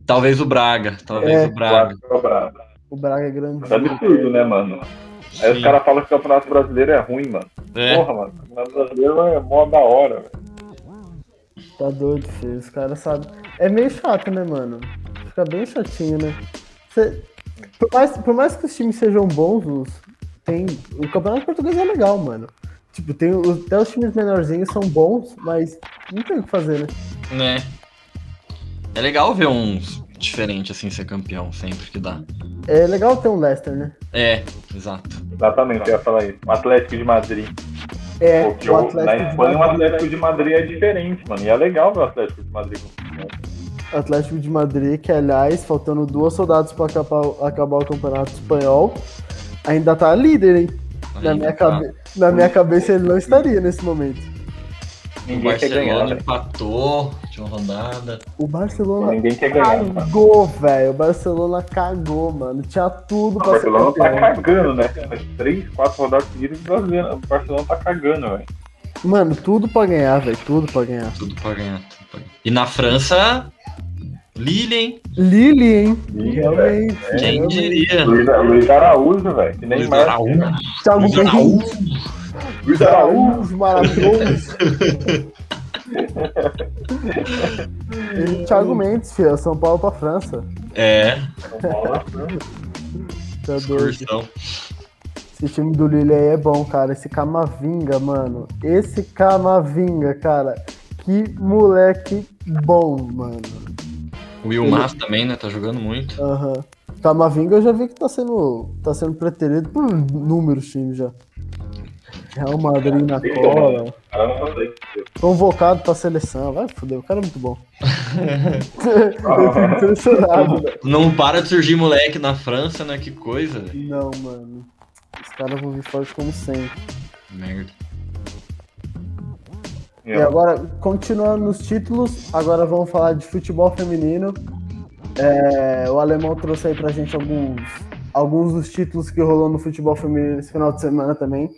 [SPEAKER 4] Talvez o Braga, talvez
[SPEAKER 2] É.
[SPEAKER 4] o Braga.
[SPEAKER 3] Quatro bravo.
[SPEAKER 2] O Braga é grande.
[SPEAKER 3] É absurdo, né, mano? Aí os
[SPEAKER 4] Sim.
[SPEAKER 3] caras falam que o Campeonato Brasileiro é ruim, mano.
[SPEAKER 4] É.
[SPEAKER 3] Porra, mano. O Campeonato Brasileiro é mó da hora, velho.
[SPEAKER 2] Tá doido, filho. Os caras sabem. É meio chato, né, mano? Fica bem chatinho, né? Cê- Por, mais, por mais que os times sejam bons, os- tem... o campeonato português é legal, mano. Tipo, tem os- até os times menorzinhos são bons, mas não tem o que fazer, né?
[SPEAKER 4] Né? É legal ver uns diferentes assim ser campeão sempre que dá.
[SPEAKER 2] É legal ter um Leicester, né?
[SPEAKER 4] É, exato.
[SPEAKER 3] Exatamente, eu ia falar isso. O Atlético de Madrid.
[SPEAKER 2] É,
[SPEAKER 3] Porque
[SPEAKER 2] o
[SPEAKER 3] o-
[SPEAKER 2] Atlético
[SPEAKER 3] na
[SPEAKER 2] de
[SPEAKER 3] Espanha o
[SPEAKER 2] Madrid,
[SPEAKER 3] Atlético de Madrid é diferente, mano. E é legal ver o Atlético de Madrid com
[SPEAKER 2] Atlético de Madrid, que aliás, faltando duas soldados pra acabar, acabar o campeonato espanhol, ainda tá líder, hein? Na
[SPEAKER 4] Ainda
[SPEAKER 2] minha,
[SPEAKER 4] tá.
[SPEAKER 2] cabe... Na minha cabeça ele não estaria nesse momento.
[SPEAKER 4] O
[SPEAKER 3] Ninguém quer ganhar,
[SPEAKER 4] Barcelona
[SPEAKER 3] né?
[SPEAKER 4] empatou, tinha uma rodada.
[SPEAKER 2] O Barcelona
[SPEAKER 3] Ninguém quer ganhar,
[SPEAKER 2] cagou, velho. O Barcelona cagou, mano. Tinha tudo
[SPEAKER 3] O
[SPEAKER 2] pra ser
[SPEAKER 3] Barcelona tá
[SPEAKER 2] campeão.
[SPEAKER 3] cagando, né? Mas três, quatro rodadas seguidas o Barcelona- o Barcelona tá cagando, velho.
[SPEAKER 2] Mano, tudo pra ganhar, velho. Tudo pra ganhar.
[SPEAKER 4] Tudo pra ganhar. tudo pra ganhar. E na França, Lille, hein?
[SPEAKER 2] Lille, hein?
[SPEAKER 3] Lille,
[SPEAKER 2] realmente.
[SPEAKER 4] Quem diria?
[SPEAKER 3] Luiz, Luiz Araújo, velho. Que nem
[SPEAKER 4] Luiz
[SPEAKER 3] mais.
[SPEAKER 4] Araújo.
[SPEAKER 2] Thiago
[SPEAKER 4] Luiz. Araújo.
[SPEAKER 3] Luiz Araújo.
[SPEAKER 2] Araújo, maravilhoso. e Thiago Mendes, filho. São Paulo pra França.
[SPEAKER 4] É,
[SPEAKER 2] Tá doido. Esse time do Lille aí é bom, cara. Esse Camavinga, mano. Esse Camavinga, cara. Que moleque bom, mano.
[SPEAKER 4] O Will Mas também, né? Tá jogando muito.
[SPEAKER 2] Aham. Camavinga eu já vi que tá sendo, tá sendo preterido por inúmeros times já. Real Madrid na cola.
[SPEAKER 3] Não sei.
[SPEAKER 2] Convocado pra seleção. Vai foder, o cara é muito bom. eu fico impressionado, velho.
[SPEAKER 4] Não para de surgir moleque na França, né? Que coisa, velho.
[SPEAKER 2] Não, mano. Os caras vão vir forte como sempre.
[SPEAKER 4] Merda.
[SPEAKER 2] E agora, continuando nos títulos, agora vamos falar de futebol feminino. É, o alemão trouxe aí pra gente alguns, alguns dos títulos que rolou no futebol feminino esse final de semana também.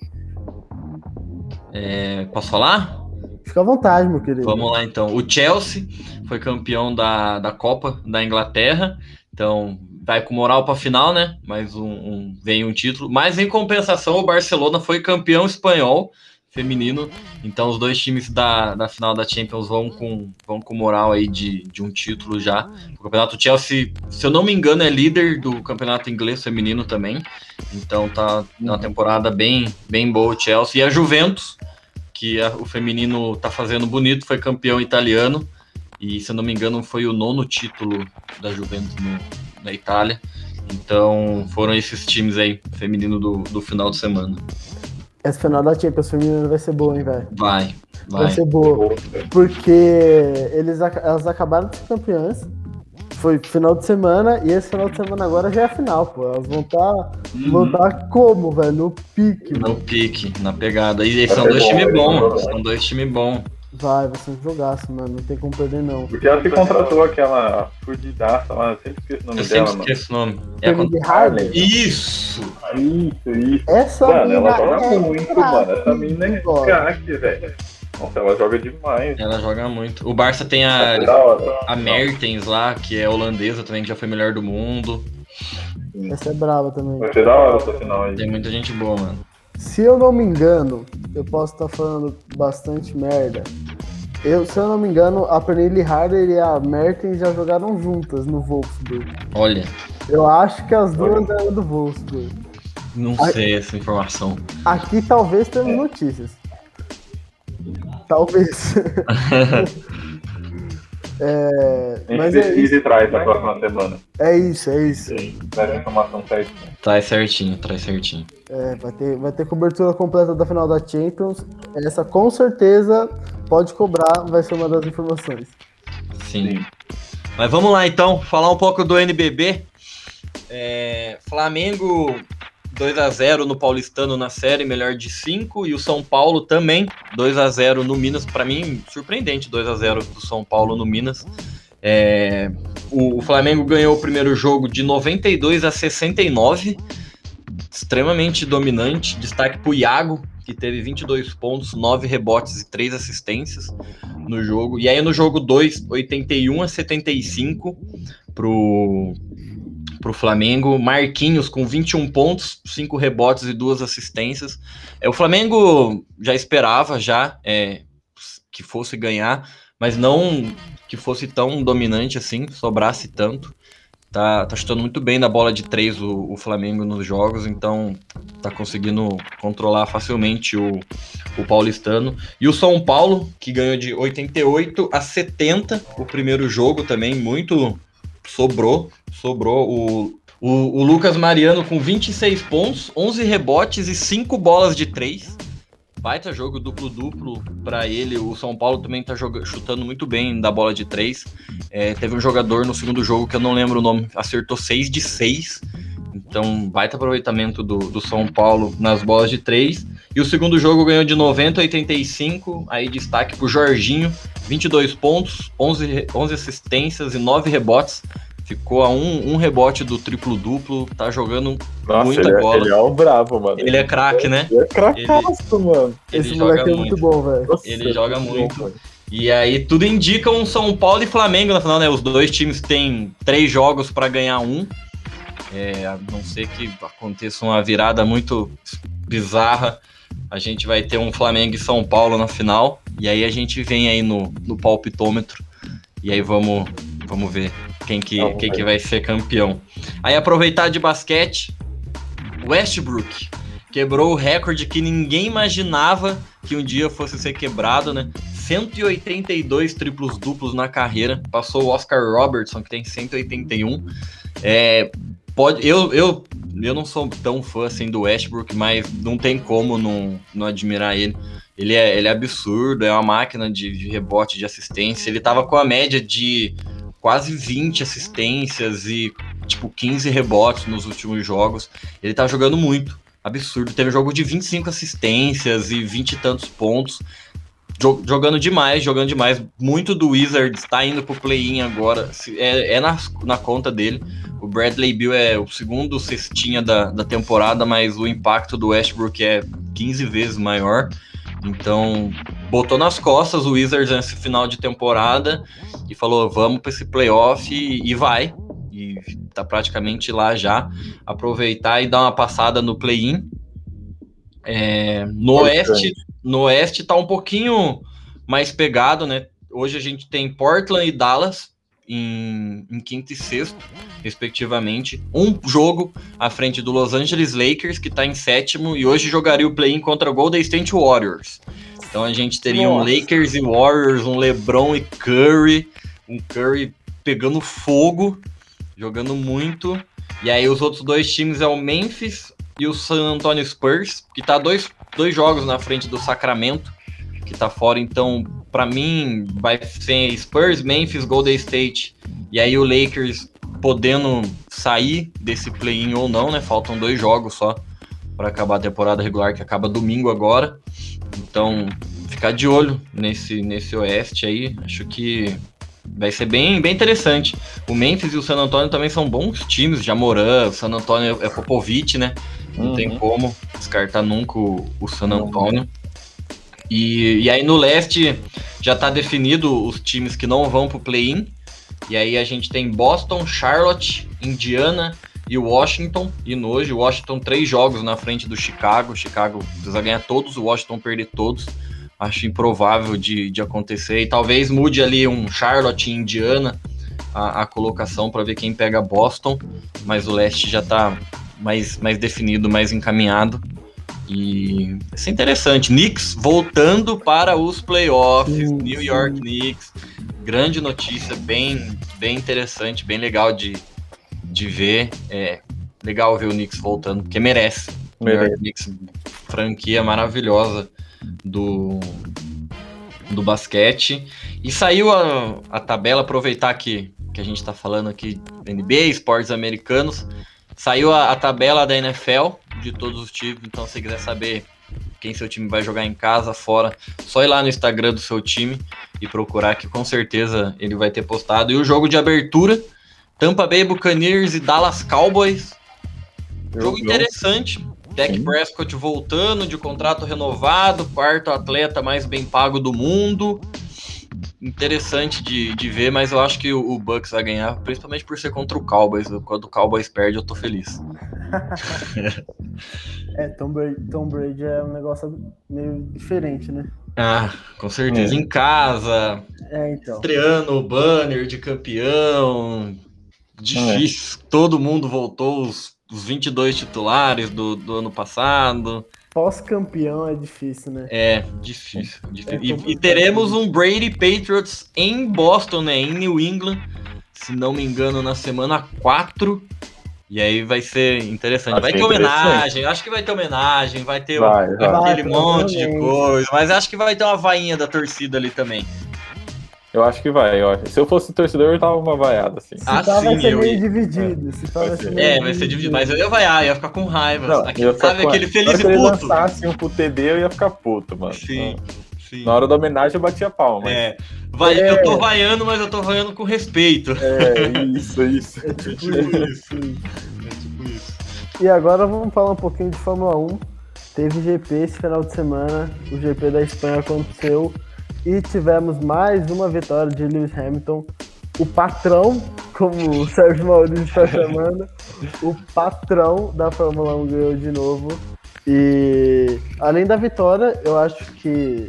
[SPEAKER 4] É, posso falar?
[SPEAKER 2] Fica à vontade, meu querido.
[SPEAKER 4] Vamos lá então. O Chelsea foi campeão da, da Copa da Inglaterra, então vai com moral para a final, né? Mais um, um, vem um título. Mas em compensação, o Barcelona foi campeão espanhol feminino. Então os dois times da, da final da Champions vão com, vão com moral aí de, de um título já. O campeonato Chelsea, se eu não me engano, é líder do campeonato inglês feminino também. Então tá uma temporada bem, bem boa o Chelsea. E a Juventus, que a, o feminino tá fazendo bonito, foi campeão italiano. E se eu não me engano, foi o nono título da Juventus no, na Itália. Então foram esses times aí, feminino do, do final de semana.
[SPEAKER 2] Essa final da Champions feminina vai ser boa, hein, velho?
[SPEAKER 4] Vai, vai.
[SPEAKER 2] Vai ser boa. Porque eles, elas acabaram de ser campeãs. Foi final de semana e esse final de semana agora já é a final, pô. Elas vão estar tá, uhum. vão tá como, velho? No pique.
[SPEAKER 4] No pique, na pegada. E são dois times bons. São dois times bons.
[SPEAKER 2] Vai, vai ser um jogaço, mano. Não tem como perder, não.
[SPEAKER 3] Porque ela se contratou aquela fudidaça lá, eu sempre esqueço o nome
[SPEAKER 4] eu
[SPEAKER 3] dela,
[SPEAKER 4] sempre esqueço o nome.
[SPEAKER 2] É a Harley.
[SPEAKER 4] Isso!
[SPEAKER 3] Isso, isso.
[SPEAKER 2] Essa
[SPEAKER 3] mano, ela joga
[SPEAKER 2] é
[SPEAKER 3] muito, craque, mano. Essa mina é craque, velho. Nossa, ela joga demais.
[SPEAKER 4] Ela joga muito. O Barça tem a, a Mertens lá, que é holandesa também, que já foi melhor do mundo.
[SPEAKER 2] Essa é brava também.
[SPEAKER 3] Vai ser da hora essa final aí.
[SPEAKER 4] Tem muita gente boa, mano.
[SPEAKER 2] Se eu não me engano, eu posso estar falando bastante merda. Eu, se eu não me engano, a Pernille Harder e a Mertens já jogaram juntas no Wolfsburg.
[SPEAKER 4] Olha.
[SPEAKER 2] Eu acho que as duas eram do Wolfsburg.
[SPEAKER 4] Não sei essa informação.
[SPEAKER 2] Aqui talvez temos notícias. Talvez.
[SPEAKER 3] É, a gente mas é isso. e traz na próxima semana.
[SPEAKER 2] É isso, é isso.
[SPEAKER 3] Traz a informação certinha.
[SPEAKER 4] Traz certinho, traz certinho.
[SPEAKER 2] É, vai ter, vai ter cobertura completa da final da Champions. Essa com certeza pode cobrar, vai ser uma das informações.
[SPEAKER 4] Sim. Sim. Mas vamos lá então, falar um pouco do NBB. É, Flamengo 2 a 0 no Paulistano na série, melhor de 5, e o São Paulo também 2 a 0 no Minas, para mim surpreendente 2 a 0 do São Paulo no Minas. É, o, o, Flamengo ganhou o primeiro jogo de 92 a 69, extremamente dominante. Destaque para o Iago, que teve 22 pontos, 9 rebotes e 3 assistências no jogo. E aí no jogo 2, 81 a 75 pro para o Flamengo. Marquinhos com 21 pontos, 5 rebotes e 2 assistências. É, o Flamengo já esperava já é, que fosse ganhar, mas não que fosse tão dominante assim, sobrasse tanto. Tá, tá chutando muito bem na bola de três o, o, Flamengo nos jogos, então tá conseguindo controlar facilmente o, o paulistano. E o São Paulo, que ganhou de 88 a 70 o primeiro jogo também, muito sobrou, sobrou o, o, o, Lucas Mariano com 26 pontos, 11 rebotes e 5 bolas de 3. Baita jogo duplo-duplo para ele. O São Paulo também tá jogando, chutando muito bem da bola de 3. É, teve um jogador no segundo jogo que eu não lembro o nome, acertou 6 de 6. Então, baita aproveitamento do, do São Paulo nas bolas de 3. E o segundo jogo ganhou de 90 a 85. Aí destaque pro Jorginho, 22 pontos, 11, 11 assistências e 9 rebotes. Ficou a um, um rebote do triplo-duplo, tá jogando Nossa, muita
[SPEAKER 3] ele é,
[SPEAKER 4] bola.
[SPEAKER 3] Ele é bravo, mano.
[SPEAKER 4] Ele é craque, né?
[SPEAKER 3] Ele é cracaço, mano.
[SPEAKER 2] Esse Ele moleque é muito bom, velho.
[SPEAKER 4] Ele joga muito. Bom, e aí tudo indica um São Paulo e Flamengo na final, né? Os dois times têm três jogos para ganhar um. É, a não ser que aconteça uma virada muito bizarra a gente vai ter um Flamengo e São Paulo na final. E aí a gente vem aí no, no palpitômetro. E aí vamos, vamos ver quem que, quem que vai ser campeão. Aí aproveitar de basquete, Westbrook quebrou o recorde que ninguém imaginava que um dia fosse ser quebrado, né? 182 triplos duplos na carreira. Passou o Oscar Robertson, que tem 181. É, pode, eu, eu eu não sou tão fã assim do Westbrook, mas não tem como não, não admirar ele. Ele é, ele é absurdo, é uma máquina de, de rebote, de assistência. Ele tava com a média de quase 20 assistências e tipo 15 rebotes nos últimos jogos. Ele tá jogando muito, absurdo. Teve um jogo de 25 assistências e 20 e tantos pontos. jogando demais, jogando demais. Muito do Wizards está indo pro play-in agora. É, é na, na conta dele. O Bradley Bill é o segundo cestinha da, da temporada, mas o impacto do Westbrook é 15 vezes maior. Então, botou nas costas o Wizards nesse final de temporada e falou: vamos para esse playoff e, e vai. E tá praticamente lá já. Aproveitar e dar uma passada no play-in. É, no Oeste, no Oeste tá um pouquinho mais pegado, né? Hoje a gente tem Portland e Dallas em, em, quinto e sexto, respectivamente. Um jogo à frente do Los Angeles Lakers, que está em sétimo, e hoje jogaria o play-in contra o Golden State Warriors. Então a gente teria Nossa. um Lakers e Warriors, um LeBron e Curry, um Curry pegando fogo, jogando muito. E aí os outros dois times é o Memphis e o San Antonio Spurs, que está dois dois jogos na frente do Sacramento, que tá fora. Então, para mim, vai ser Spurs, Memphis, Golden State e aí o Lakers podendo sair desse play-in ou não, né? Faltam dois jogos só para acabar a temporada regular, que acaba domingo agora. Então, ficar de olho nesse, nesse Oeste aí. Acho que vai ser bem, bem interessante. O Memphis e o San Antonio também são bons times. Jamoran, o San Antonio é Popovich, né? Não uhum. tem como descartar nunca o, o San Antonio. E, e aí no leste já está definido os times que não vão para o play-in. E aí a gente tem Boston, Charlotte, Indiana e Washington. E hoje, Washington três jogos na frente do Chicago. Chicago precisa ganhar todos, o Washington perder todos. Acho improvável de, de acontecer. E talvez mude ali um Charlotte e Indiana a, a colocação para ver quem pega Boston. Mas o leste já está mais, mais definido, mais encaminhado. E isso é interessante. Knicks voltando para os playoffs. New York. Knicks. Grande notícia, bem, bem interessante, bem legal de, de ver. É legal ver o Knicks voltando, porque merece. New York Knicks, franquia maravilhosa do, do basquete. E saiu a, a tabela, aproveitar que, que a gente está falando aqui NBA, esportes americanos. Saiu a, a, tabela da NFL de todos os times, então se quiser saber quem seu time vai jogar em casa, fora, só ir lá no Instagram do seu time e procurar que com certeza ele vai ter postado. E o jogo de abertura, Tampa Bay Buccaneers e Dallas Cowboys. Jogo interessante. Dak Prescott voltando de contrato renovado, quarto atleta mais bem pago do mundo interessante de, de ver, mas eu acho que o, o, Bucks vai ganhar, principalmente por ser contra o Cowboys. Quando o Cowboys perde, eu tô feliz.
[SPEAKER 2] é, Tom Brady, Tom Brady é um negócio meio diferente, né?
[SPEAKER 4] Ah, com certeza. É. Em casa,
[SPEAKER 2] é, então.
[SPEAKER 4] estreando o banner de campeão. Difícil. É. Todo mundo voltou, os, os 22 titulares do, do ano passado
[SPEAKER 2] pós-campeão é difícil, né?
[SPEAKER 4] É, difícil. difícil. É e, e, teremos um Brady Patriots em Boston, né? Em New England, se não me engano, na semana 4. E aí vai ser interessante. vai ter homenagem, acho que vai ter homenagem, vai ter vai, vai. aquele vai, monte de coisa, mas acho que vai ter uma vainha da torcida ali também.
[SPEAKER 3] Eu acho que vai. Eu acho. Se eu fosse torcedor, eu tava uma vaiada, assim.
[SPEAKER 2] Se ah,
[SPEAKER 3] tá,
[SPEAKER 2] sim, vai ser meio dividido. Se tá, vai ser.
[SPEAKER 4] Meio é, vai ser dividido. Mas eu ia vaiar, ia ficar com raiva. Não, Aqui, sabe aquele feliz e puto. Se
[SPEAKER 3] lançasse um pro TD, eu ia ficar puto, mano.
[SPEAKER 4] Sim. Sim.
[SPEAKER 3] Na hora da homenagem eu batia palma.
[SPEAKER 4] É. Vai, é. Eu tô vaiando, mas eu tô vaiando com respeito.
[SPEAKER 3] É, isso, isso.
[SPEAKER 2] É tipo isso. É tipo isso. E agora vamos falar um pouquinho de Fórmula 1. Teve GP esse final de semana. O GP da Espanha aconteceu. E tivemos mais uma vitória de Lewis Hamilton, o patrão, como o Sérgio Maurício está chamando, o patrão da Fórmula 1 ganhou de novo. E além da vitória, eu acho que,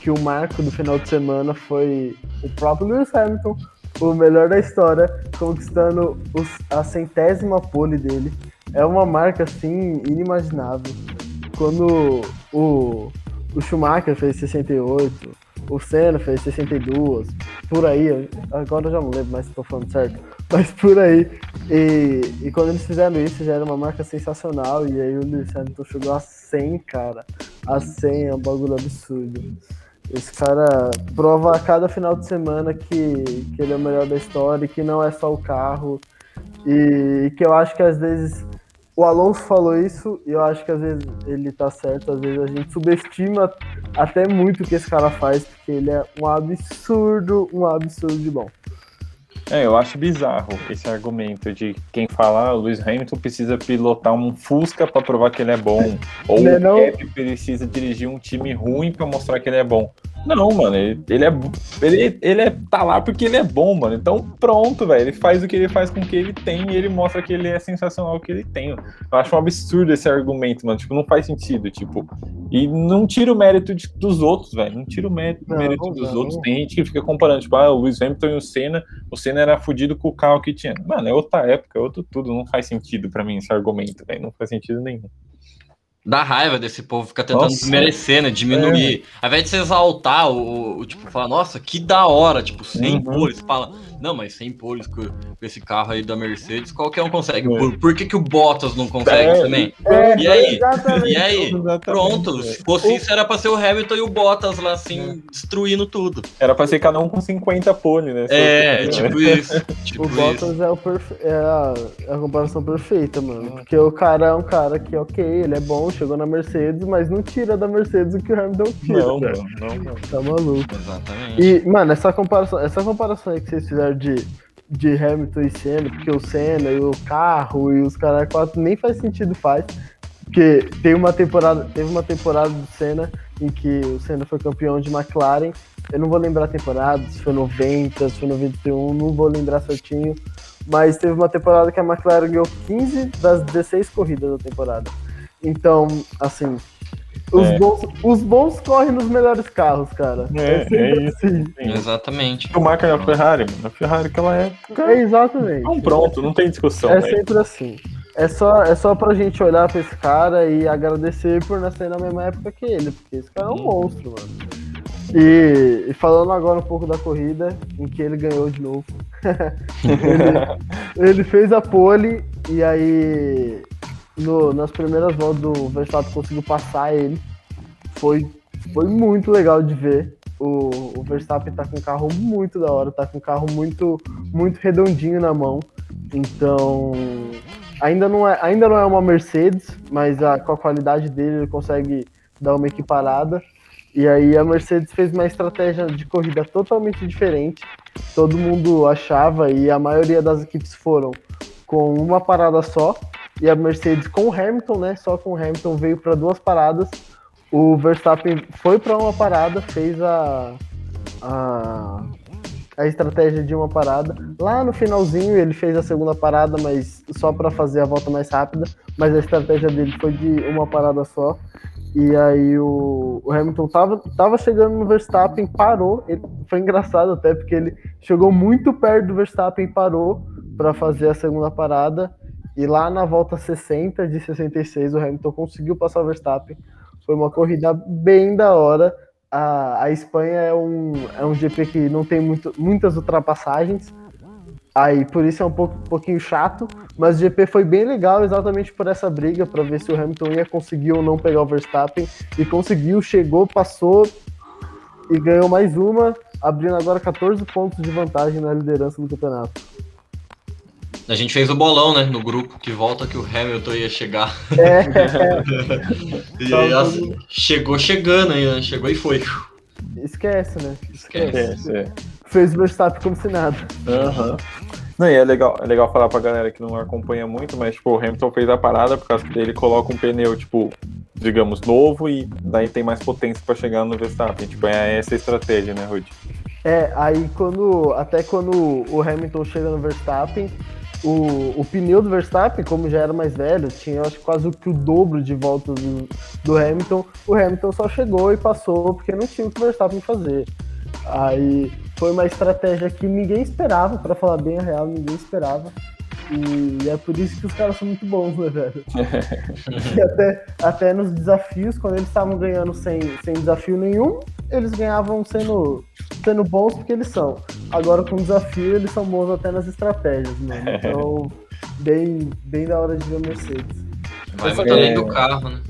[SPEAKER 2] que o marco do final de semana foi o próprio Lewis Hamilton, o melhor da história, conquistando os, a centésima pole dele. É uma marca assim inimaginável. Quando o, o Schumacher fez 68, o Senna fez 62, por aí, agora eu já não lembro mais se estou falando certo, mas por aí. E, e quando eles fizeram isso, já era uma marca sensacional, e aí o Lewis Hamilton chegou a 100, cara. A 100 é um bagulho absurdo. Esse cara prova a cada final de semana que, que ele é o melhor da história, que não é só o carro, e que eu acho que às vezes o Alonso falou isso e eu acho que às vezes ele tá certo, às vezes a gente subestima até muito o que esse cara faz, porque ele é um absurdo, um absurdo de bom.
[SPEAKER 3] É, eu acho bizarro esse argumento de quem fala ah, o Lewis Hamilton precisa pilotar um Fusca para provar que ele é bom, ou
[SPEAKER 2] Não é
[SPEAKER 3] o
[SPEAKER 2] não?
[SPEAKER 3] Cap precisa dirigir um time ruim para mostrar que ele é bom. Não, mano, ele, ele é ele, ele é, tá lá porque ele é bom, mano. Então pronto, velho. Ele faz o que ele faz com o que ele tem e ele mostra que ele é sensacional o que ele tem. Eu acho um absurdo esse argumento, mano. Tipo, não faz sentido, tipo. E não tira o mérito de- dos outros, velho. Não tira o mérito,
[SPEAKER 2] Não,
[SPEAKER 3] mérito dos
[SPEAKER 2] não.
[SPEAKER 3] outros. Tem gente que fica comparando, tipo, ah, o Lewis Hamilton e o Senna. O Senna era fudido com o carro que tinha. Mano, é outra época, é outro tudo. Não faz sentido pra mim esse argumento, velho. Não faz sentido nenhum.
[SPEAKER 4] Dá raiva desse povo ficar tentando
[SPEAKER 3] Nossa.
[SPEAKER 4] desmerecer, né? Diminuir. Ao invés de você exaltar o, o- tipo, falar, nossa, que da hora, tipo, 100
[SPEAKER 3] Uhum.
[SPEAKER 4] Fala, não, mas 100 poles com, esse carro aí da Mercedes, qualquer um consegue.
[SPEAKER 3] É.
[SPEAKER 4] Por, por que, que o Bottas não consegue
[SPEAKER 3] É,
[SPEAKER 4] também?
[SPEAKER 2] É,
[SPEAKER 4] E aí?
[SPEAKER 2] exatamente.
[SPEAKER 4] E aí?
[SPEAKER 3] Exatamente,
[SPEAKER 4] Pronto, se fosse isso, era pra ser o Hamilton e o Bottas lá, assim, destruindo tudo.
[SPEAKER 3] Era pra ser cada um com 50 pole, né?
[SPEAKER 4] É, tipo isso. Tipo
[SPEAKER 2] O
[SPEAKER 4] isso.
[SPEAKER 2] Bottas é, o perfe... é, a, é a comparação perfeita, mano. Porque o cara é um cara que, ok, ele é bom, chegou na Mercedes, mas não tira da Mercedes o que o Hamilton tira.
[SPEAKER 3] Não, mano, não, não.
[SPEAKER 2] Tá maluco.
[SPEAKER 4] Exatamente.
[SPEAKER 2] E, mano, essa comparação, essa comparação aí que vocês fizeram de, de Hamilton e Senna, porque o Senna e o carro e os caras quatro nem faz sentido, faz. Porque tem uma temporada, teve uma temporada do Senna em que o Senna foi campeão de McLaren. Eu não vou lembrar a temporada, se foi 90, se foi 91, não vou lembrar certinho. Mas teve uma temporada que a McLaren ganhou 15 das 16 corridas da temporada. Então, assim, os,
[SPEAKER 3] É.
[SPEAKER 2] bons, os bons correm nos melhores carros, cara.
[SPEAKER 3] É,
[SPEAKER 2] sempre
[SPEAKER 3] é isso.
[SPEAKER 2] assim.
[SPEAKER 4] Exatamente.
[SPEAKER 3] O Marca é a Ferrari, mano. A Ferrari que ela é.
[SPEAKER 2] É exatamente.
[SPEAKER 3] Então pronto, não tem discussão,
[SPEAKER 2] É
[SPEAKER 3] velho.
[SPEAKER 2] sempre assim. É só, é só pra gente olhar pra esse cara e agradecer por nascer na mesma época que ele, porque esse cara é um monstro, mano. E, e falando agora um pouco da corrida, em que ele ganhou de novo. ele, ele fez a pole e aí no- nas primeiras voltas do Verstappen conseguiu passar ele. Foi, foi muito legal de ver. O, o Verstappen tá com um carro muito da hora, tá com um carro muito, muito redondinho na mão. Então, ainda não é, ainda não é uma Mercedes, mas a- com a qualidade dele ele consegue dar uma equiparada. E aí a Mercedes fez uma estratégia de corrida totalmente diferente. Todo mundo achava e a maioria das equipes foram com uma parada só. E a Mercedes com o Hamilton, né? Só com o Hamilton veio para duas paradas. O Verstappen foi para uma parada, fez a, a a estratégia de uma parada. Lá no finalzinho ele fez a segunda parada, mas só para fazer a volta mais rápida. Mas a estratégia dele foi de uma parada só. E aí o, o Hamilton tava, tava chegando no Verstappen, parou. Ele, foi engraçado até porque ele chegou muito perto do Verstappen, parou para fazer a segunda parada. E lá na volta 60 de 66 o Hamilton conseguiu passar o Verstappen. Foi uma corrida bem da hora a, a Espanha é um, é um GP que não tem muito, muitas ultrapassagens. Aí por isso é um pouco, um pouquinho chato, mas o GP foi bem legal exatamente por essa briga para ver se o Hamilton ia conseguir ou não pegar o Verstappen e conseguiu, chegou, passou e ganhou mais uma, abrindo agora 14 pontos de vantagem na liderança do campeonato.
[SPEAKER 4] A gente fez o bolão, né, no grupo, que volta que o Hamilton ia chegar.
[SPEAKER 2] É,
[SPEAKER 4] E aí, assim, chegou chegando aí, né? Chegou e foi.
[SPEAKER 2] esquece, né?
[SPEAKER 4] Esquece.
[SPEAKER 3] É, é.
[SPEAKER 2] Fez o Verstappen como se nada.
[SPEAKER 3] Aham. Não, e é legal, é legal falar pra galera que não acompanha muito, mas tipo, o Hamilton fez a parada por causa que ele coloca um pneu, tipo, digamos, novo e daí tem mais potência pra chegar no Verstappen. Tipo, é essa a estratégia, né, Rudy?
[SPEAKER 2] É, aí quando. Até quando o Hamilton chega no Verstappen, o, o pneu do Verstappen, como já era mais velho, tinha acho quase o que o dobro de voltas do, do Hamilton, o Hamilton só chegou e passou porque não tinha o que o Verstappen fazer. Aí foi uma estratégia que ninguém esperava, pra falar bem a real, ninguém esperava. E é por isso que os caras são muito bons, né, velho? E até, até nos desafios, quando eles estavam ganhando sem, sem desafio nenhum, eles ganhavam sendo, sendo bons porque eles são. Agora com desafio, eles são bons até nas estratégias, mano. Então, bem, bem da hora de ver a Mercedes.
[SPEAKER 4] Vai muito
[SPEAKER 3] é-
[SPEAKER 4] além do carro, né?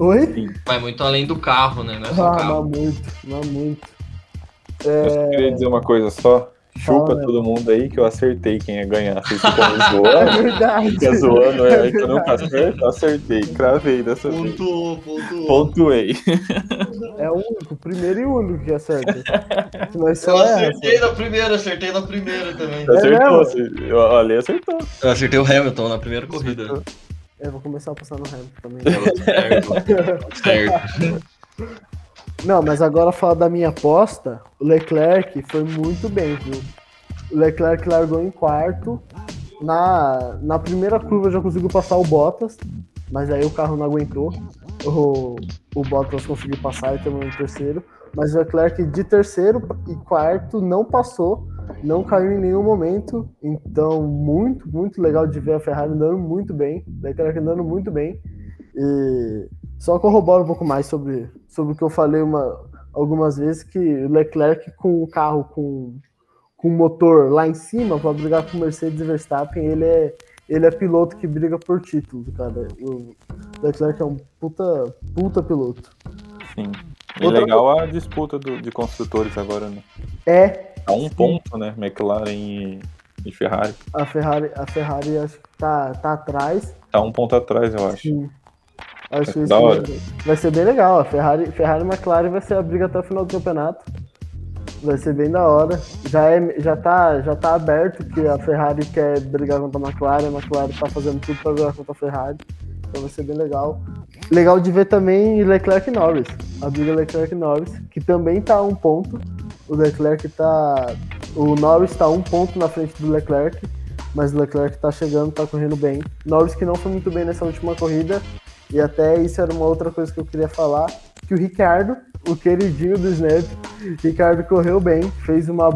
[SPEAKER 2] Oi?
[SPEAKER 4] Vai muito além do carro, né? Não é só
[SPEAKER 2] Ah,
[SPEAKER 4] carro.
[SPEAKER 2] não muito, não muito.
[SPEAKER 3] Eu só queria dizer uma coisa só, Chupa
[SPEAKER 2] Fala,
[SPEAKER 3] todo mundo aí que eu acertei quem ia ganhar. Vocês ficam me
[SPEAKER 2] É
[SPEAKER 3] zoando.
[SPEAKER 2] verdade.
[SPEAKER 3] Fica zoando,
[SPEAKER 2] É
[SPEAKER 3] é, que eu acerto. Eu acertei, cravei dessa vez.
[SPEAKER 4] Pontuou, pontuou.
[SPEAKER 3] Pontuei.
[SPEAKER 2] É o único, o primeiro e único que acerta. Nós
[SPEAKER 4] Eu
[SPEAKER 2] só é.
[SPEAKER 4] acertei na primeira, acertei na primeira também.
[SPEAKER 3] Acertou.
[SPEAKER 2] mesmo?
[SPEAKER 3] você- eu- Olha, acertou.
[SPEAKER 4] Eu acertei o Hamilton na primeira corrida.
[SPEAKER 2] Eu vou começar a passar no Hamilton também.
[SPEAKER 4] Certo. certo.
[SPEAKER 2] Não, mas agora falar da minha aposta, o Leclerc foi muito bem, viu? O Leclerc largou em quarto. Na, na primeira curva já conseguiu passar o Bottas, mas aí o carro não aguentou. O, o Bottas conseguiu passar e terminou em terceiro. Mas o Leclerc de terceiro e quarto não passou, não caiu em nenhum momento. Então, muito, muito legal de ver a Ferrari andando muito bem. Leclerc andando muito bem. E só corrobora um pouco mais sobre, sobre o que eu falei uma, algumas vezes, que o Leclerc com o carro com, com o motor lá em cima para brigar com o Mercedes e Verstappen, ele é, ele é piloto que briga por títulos, cara. O Leclerc é um puta, puta piloto.
[SPEAKER 3] Sim. E
[SPEAKER 2] Outra
[SPEAKER 3] legal a disputa do- de construtores agora, né?
[SPEAKER 2] É,
[SPEAKER 3] Tá um ponto, né? McLaren e, e Ferrari.
[SPEAKER 2] a Ferrari, a Ferrari acho que tá, tá atrás.
[SPEAKER 3] Tá um ponto atrás, eu acho.
[SPEAKER 2] Sim. Acho que
[SPEAKER 3] Da hora.
[SPEAKER 2] vai ser bem legal. A Ferrari, Ferrari e McLaren vai ser a briga até o final do campeonato. Vai ser bem da hora. Já, é, já, tá, já tá aberto que a Ferrari quer brigar contra a McLaren, a McLaren tá fazendo tudo pra brigar contra a Ferrari. Então vai ser bem legal. Legal de ver também Leclerc e Norris. A briga Leclerc e Norris, que também tá a um ponto. O Leclerc tá. O Norris tá um ponto na frente do Leclerc. Mas o Leclerc tá chegando, tá correndo bem. Norris que não foi muito bem nessa última corrida. E até isso era uma outra coisa que eu queria falar. Que o Ricardo, o queridinho do Snap, Ricardo correu bem, fez uma,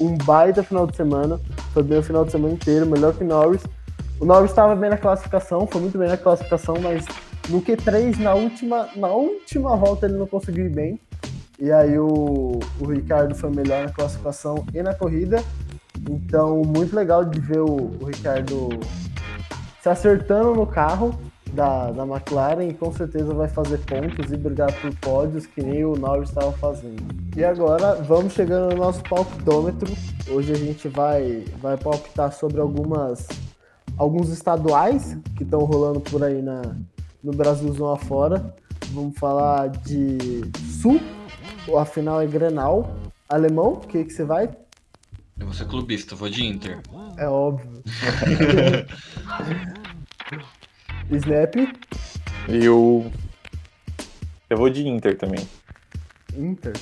[SPEAKER 2] um baita final de semana. Foi bem o final de semana inteiro, melhor que Norris. O Norris estava bem na classificação, foi muito bem na classificação, mas no Q3, na última, na última volta, ele não conseguiu ir bem. E aí o, o Ricardo foi melhor na classificação e na corrida. Então, muito legal de ver o, o Ricardo se acertando no carro da, da McLaren e com certeza vai fazer pontos e brigar por pódios que nem o Norris estava fazendo. E agora vamos chegando no nosso palpitômetro. Hoje a gente vai, vai palpitar sobre algumas alguns estaduais que estão rolando por aí na, no Brasilzão afora. Vamos falar de Sul, a final é Grenal. Alemão, o que, que você vai?
[SPEAKER 4] Eu vou ser clubista, vou de Inter.
[SPEAKER 2] É óbvio. Snap,
[SPEAKER 3] E o. Eu vou de Inter também.
[SPEAKER 2] Inter.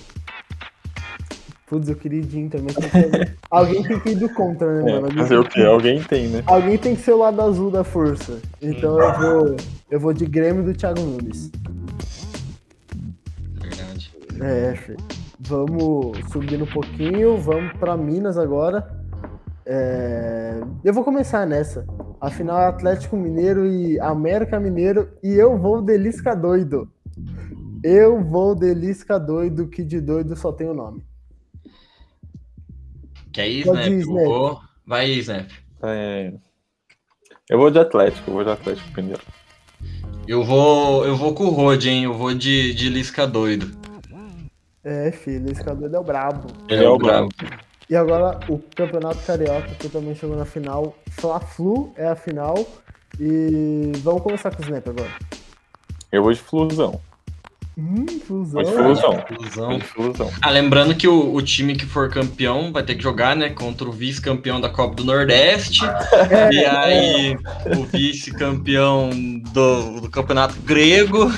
[SPEAKER 2] Putz, eu queria ir de Inter, mas tem que- alguém tem que ir do contra, né,
[SPEAKER 3] É,
[SPEAKER 2] mano? Alguém
[SPEAKER 3] fazer o quê? Alguém tem, né?
[SPEAKER 2] Alguém tem que ser o lado azul da força. Então eu vou, eu vou de Grêmio do Thiago Nunes.
[SPEAKER 4] Verdade.
[SPEAKER 2] É, Fê. Vamos subindo um pouquinho, vamos pra Minas agora. É, Eu vou começar nessa. Afinal é Atlético Mineiro e América Mineiro e eu vou de Lisca doido. Eu vou de Lisca doido, que de doido só tem o nome.
[SPEAKER 4] Ir,
[SPEAKER 2] Pode
[SPEAKER 4] Snap?
[SPEAKER 2] Snap.
[SPEAKER 4] vou. Vai, Snap.
[SPEAKER 3] É, Eu vou de Atlético, eu vou de Atlético primeiro.
[SPEAKER 4] Eu vou, eu vou com o Rod, hein? Eu vou de, de Lisca doido.
[SPEAKER 2] É, filho, Lisca doido é o brabo.
[SPEAKER 4] Ele é o brabo.
[SPEAKER 2] E agora o Campeonato Carioca, que também chegou na final. Fla-Flu é a final. E vamos começar com o Snap agora.
[SPEAKER 3] Eu vou de Flusão.
[SPEAKER 2] Hum, fusão.
[SPEAKER 3] Vou de Flusão. Vou
[SPEAKER 4] Flusão.
[SPEAKER 3] de Flusão.
[SPEAKER 4] Ah, lembrando que o, o time que for campeão vai ter que jogar, né, contra o vice-campeão da Copa do Nordeste.
[SPEAKER 2] É,
[SPEAKER 4] e aí, o vice-campeão do, do Campeonato Grego.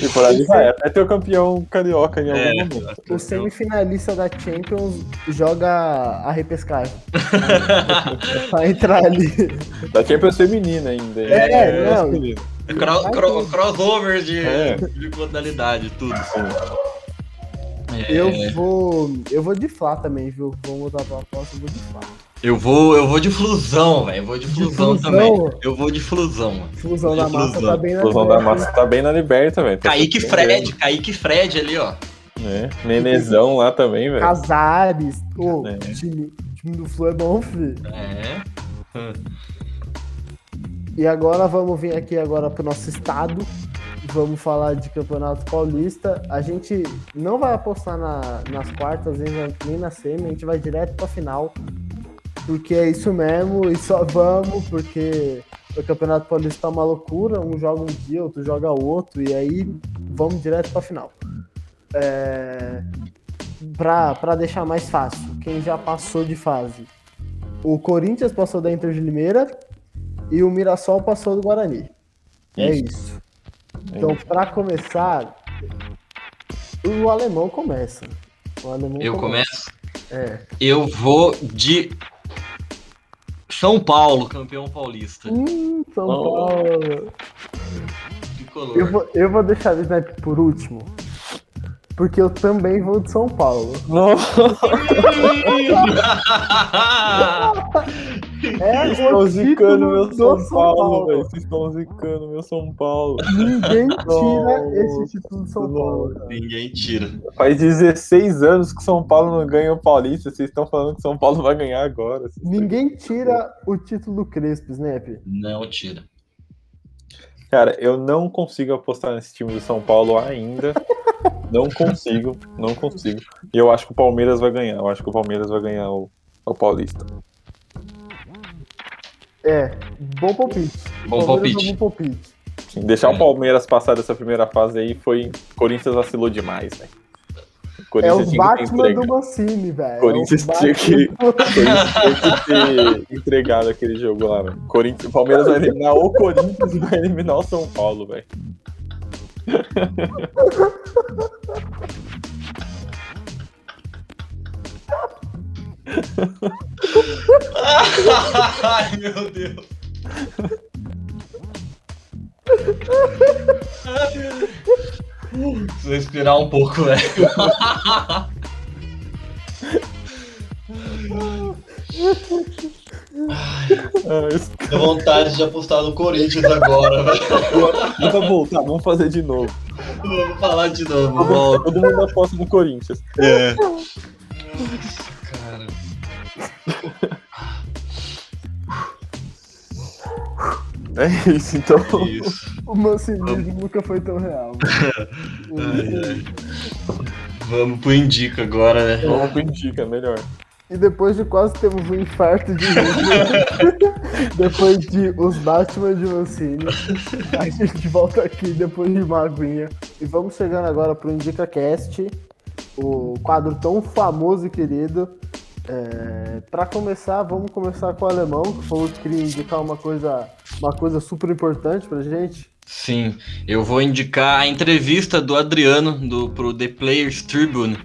[SPEAKER 3] E por aí vai, até ter o campeão carioca em algum
[SPEAKER 4] É.
[SPEAKER 3] momento.
[SPEAKER 2] O semifinalista da Champions joga a repescagem. pra entrar ali.
[SPEAKER 3] Da Champions feminina ainda. hein?
[SPEAKER 2] É, não.
[SPEAKER 4] Cro, cro, crossover de,
[SPEAKER 3] É.
[SPEAKER 4] de modalidade, tudo. É,
[SPEAKER 2] Eu vou. Eu vou de Flá também, viu? Vamos mudar pra aposta, eu vou de Flá.
[SPEAKER 4] eu vou, eu vou de flusão, velho. Eu vou de flusão
[SPEAKER 2] flusão?
[SPEAKER 4] também. Eu vou de flusão, mano.
[SPEAKER 2] Fusão da
[SPEAKER 4] De
[SPEAKER 2] massa
[SPEAKER 4] fusão.
[SPEAKER 2] tá bem na
[SPEAKER 3] Flusão da
[SPEAKER 2] frente.
[SPEAKER 3] massa tá bem na liberta, velho. Tá
[SPEAKER 4] Kaique Fred, Kaique Fred ali, ó.
[SPEAKER 3] né? Nenezão lá também, velho.
[SPEAKER 2] Casares. Pô,
[SPEAKER 3] É.
[SPEAKER 2] o time, o time do Flu é bom, filho.
[SPEAKER 4] É.
[SPEAKER 2] E agora vamos vir aqui agora pro nosso estado. Vamos falar de Campeonato Paulista. A gente não vai apostar na- nas quartas nem na, nem semi, a gente vai direto pra final. porque é isso mesmo e só vamos, porque o Campeonato Paulista tá uma loucura, um joga um dia, outro joga outro, e aí vamos direto pra final. É... Pra deixar mais fácil, quem já passou de fase? O Corinthians passou da Inter de Limeira e o Mirassol passou do Guarani. É isso. Então, para começar, o alemão começa. O alemão
[SPEAKER 4] Eu começo?
[SPEAKER 2] É.
[SPEAKER 4] Eu vou de São Paulo, campeão paulista.
[SPEAKER 2] Hum, São
[SPEAKER 5] Oh.
[SPEAKER 2] Paulo. Eu vou, eu vou deixar o Snap por último. Porque eu também vou de São Paulo. É
[SPEAKER 3] Vocês estão
[SPEAKER 2] o
[SPEAKER 3] zicando
[SPEAKER 2] título
[SPEAKER 3] meu
[SPEAKER 2] do
[SPEAKER 3] São, Paulo, velho. Vocês estão zicando meu São Paulo.
[SPEAKER 2] Ninguém tira
[SPEAKER 3] Nossa,
[SPEAKER 2] esse título do São Paulo. cara.
[SPEAKER 4] Ninguém tira.
[SPEAKER 3] Faz 16 anos que São Paulo não ganha o Paulista. Vocês estão falando que São Paulo vai ganhar agora. Vocês
[SPEAKER 2] Ninguém tira o título do Crespo, Snap.
[SPEAKER 4] Não tira.
[SPEAKER 3] Cara, eu não consigo apostar nesse time do São Paulo ainda. Não consigo, não consigo. E eu acho que o Palmeiras vai ganhar. Eu acho que o Palmeiras vai ganhar o, o Paulista.
[SPEAKER 2] É, bom palpite.
[SPEAKER 4] Bom palpite.
[SPEAKER 2] é Bom palpite.
[SPEAKER 3] Sim, deixar
[SPEAKER 4] É.
[SPEAKER 3] o Palmeiras passar dessa primeira fase aí foi. Corinthians vacilou demais, velho.
[SPEAKER 2] É
[SPEAKER 3] Corinthians
[SPEAKER 2] o
[SPEAKER 3] tinha que ter
[SPEAKER 2] Batman do Mancini, velho.
[SPEAKER 3] Corinthians
[SPEAKER 2] é
[SPEAKER 3] tinha que- Corinthians tinha que ter entregado aquele jogo lá, velho. Corinthians, o Palmeiras vai eliminar o Corinthians e vai eliminar o São Paulo, velho.
[SPEAKER 4] Ai, meu Deus. Preciso respirar um pouco, velho.
[SPEAKER 3] Isso-
[SPEAKER 4] Dá vontade de apostar no Corinthians agora, velho.
[SPEAKER 3] Bom, tá, vamos fazer de novo.
[SPEAKER 4] Vamos falar de novo, volta.
[SPEAKER 3] Todo mundo aposta no Corinthians.
[SPEAKER 4] É. Cara.
[SPEAKER 3] É isso, então.
[SPEAKER 4] Isso.
[SPEAKER 2] O Mancinismo nunca foi tão real.
[SPEAKER 4] Ai, ai. Vamos pro Indica agora, né?
[SPEAKER 3] Vamos pro Indica, melhor.
[SPEAKER 2] E depois de quase termos um infarto de depois de os Batman de Mancini, a gente volta aqui depois de uma aguinha. E vamos chegando agora pro Indica Cast, o quadro tão famoso e querido. É, para começar, vamos começar com o alemão, que falou que queria indicar uma coisa, uma coisa super importante pra gente.
[SPEAKER 4] Sim, eu vou indicar a entrevista do Adriano do, pro The Players Tribune,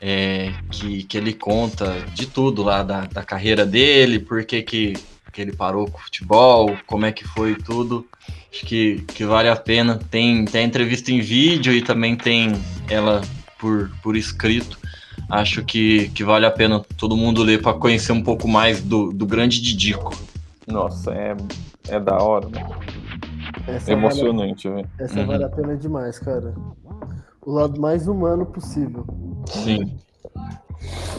[SPEAKER 4] é, que, que ele conta de tudo lá da, da carreira dele, por que, que, que ele parou com o futebol, como é que foi tudo. Acho que, que vale a pena. Tem, tem a entrevista em vídeo e também tem ela por, por escrito. Acho que, que vale a pena todo mundo ler para conhecer um pouco mais do, do grande Didico.
[SPEAKER 3] Nossa, é, é da hora, né?
[SPEAKER 2] Essa
[SPEAKER 3] É
[SPEAKER 2] vale,
[SPEAKER 3] emocionante, velho.
[SPEAKER 2] essa
[SPEAKER 4] Uhum.
[SPEAKER 2] vale a pena demais, cara. O lado mais humano possível.
[SPEAKER 4] Sim.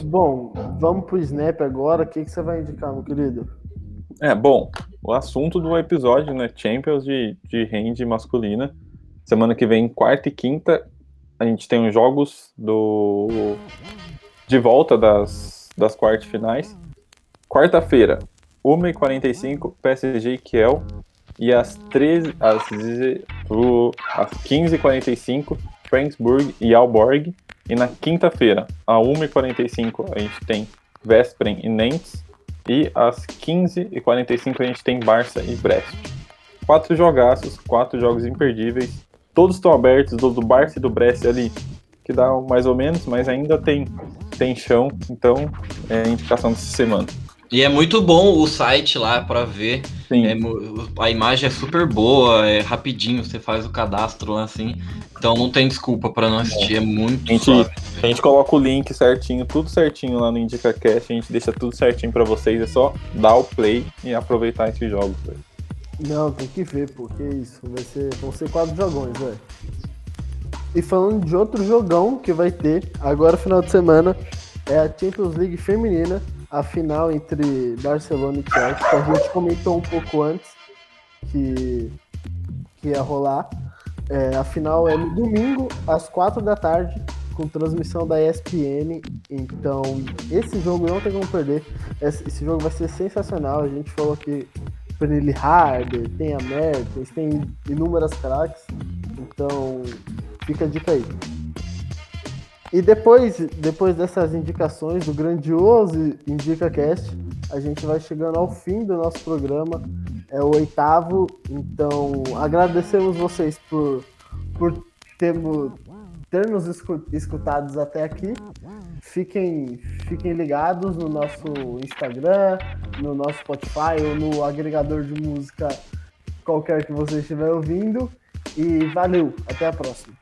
[SPEAKER 2] Bom, vamos pro Snap agora. O que, que você vai indicar, meu querido?
[SPEAKER 3] É, bom, o assunto do episódio, né? Champions de, de hand masculina. Semana que vem, quarta e quinta, a gente tem os jogos do de volta das, das quartas finais. Quarta-feira, 1h45, PSG e Kiel. E às, 13, às, 10 o- às 15h45, Franksburg e Alborg. E na quinta-feira, a 1h45, a gente tem Veszprem e Nantes. E às 15h45 a gente tem Barça e Brest. Quatro jogaços, quatro jogos imperdíveis. Todos estão abertos, do, do Barça e do Brest ali, que dá mais ou menos, mas ainda tem, tem chão. Então, é a indicação dessa semana.
[SPEAKER 4] E é muito bom o site lá para ver.
[SPEAKER 3] Sim,
[SPEAKER 4] É a imagem é super boa, é rapidinho, você faz o cadastro lá assim. Então não tem desculpa para não assistir, é muito
[SPEAKER 3] A gente-
[SPEAKER 4] suave.
[SPEAKER 3] a gente coloca o link certinho, tudo certinho lá no IndicaCast. A gente deixa tudo certinho pra vocês. É só dar o play e aproveitar esses jogos. velho.
[SPEAKER 2] Não, tem que ver, pô, que isso. Vai ser, vão ser quatro jogões, velho. E falando de outro jogão que vai ter agora final de semana, é a Champions League feminina, a final entre Barcelona e Chelsea, que a gente comentou um pouco antes que, que ia rolar. É, a final é no domingo, às quatro da tarde, com transmissão da ESPN. Então, esse jogo não tem como perder. Esse, esse jogo vai ser sensacional. A gente falou que Penny Harder, tem a Mertens, tem inúmeras craques. Então, fica a dica aí. E depois, depois dessas indicações do grandioso IndicaCast, a gente vai chegando ao fim do nosso programa. É o oitavo. Então, agradecemos vocês por, por termos, ter nos escutados até aqui. Fiquem, fiquem ligados no nosso Instagram, no nosso Spotify ou no agregador de música qualquer que você estiver ouvindo. E valeu, até a próxima.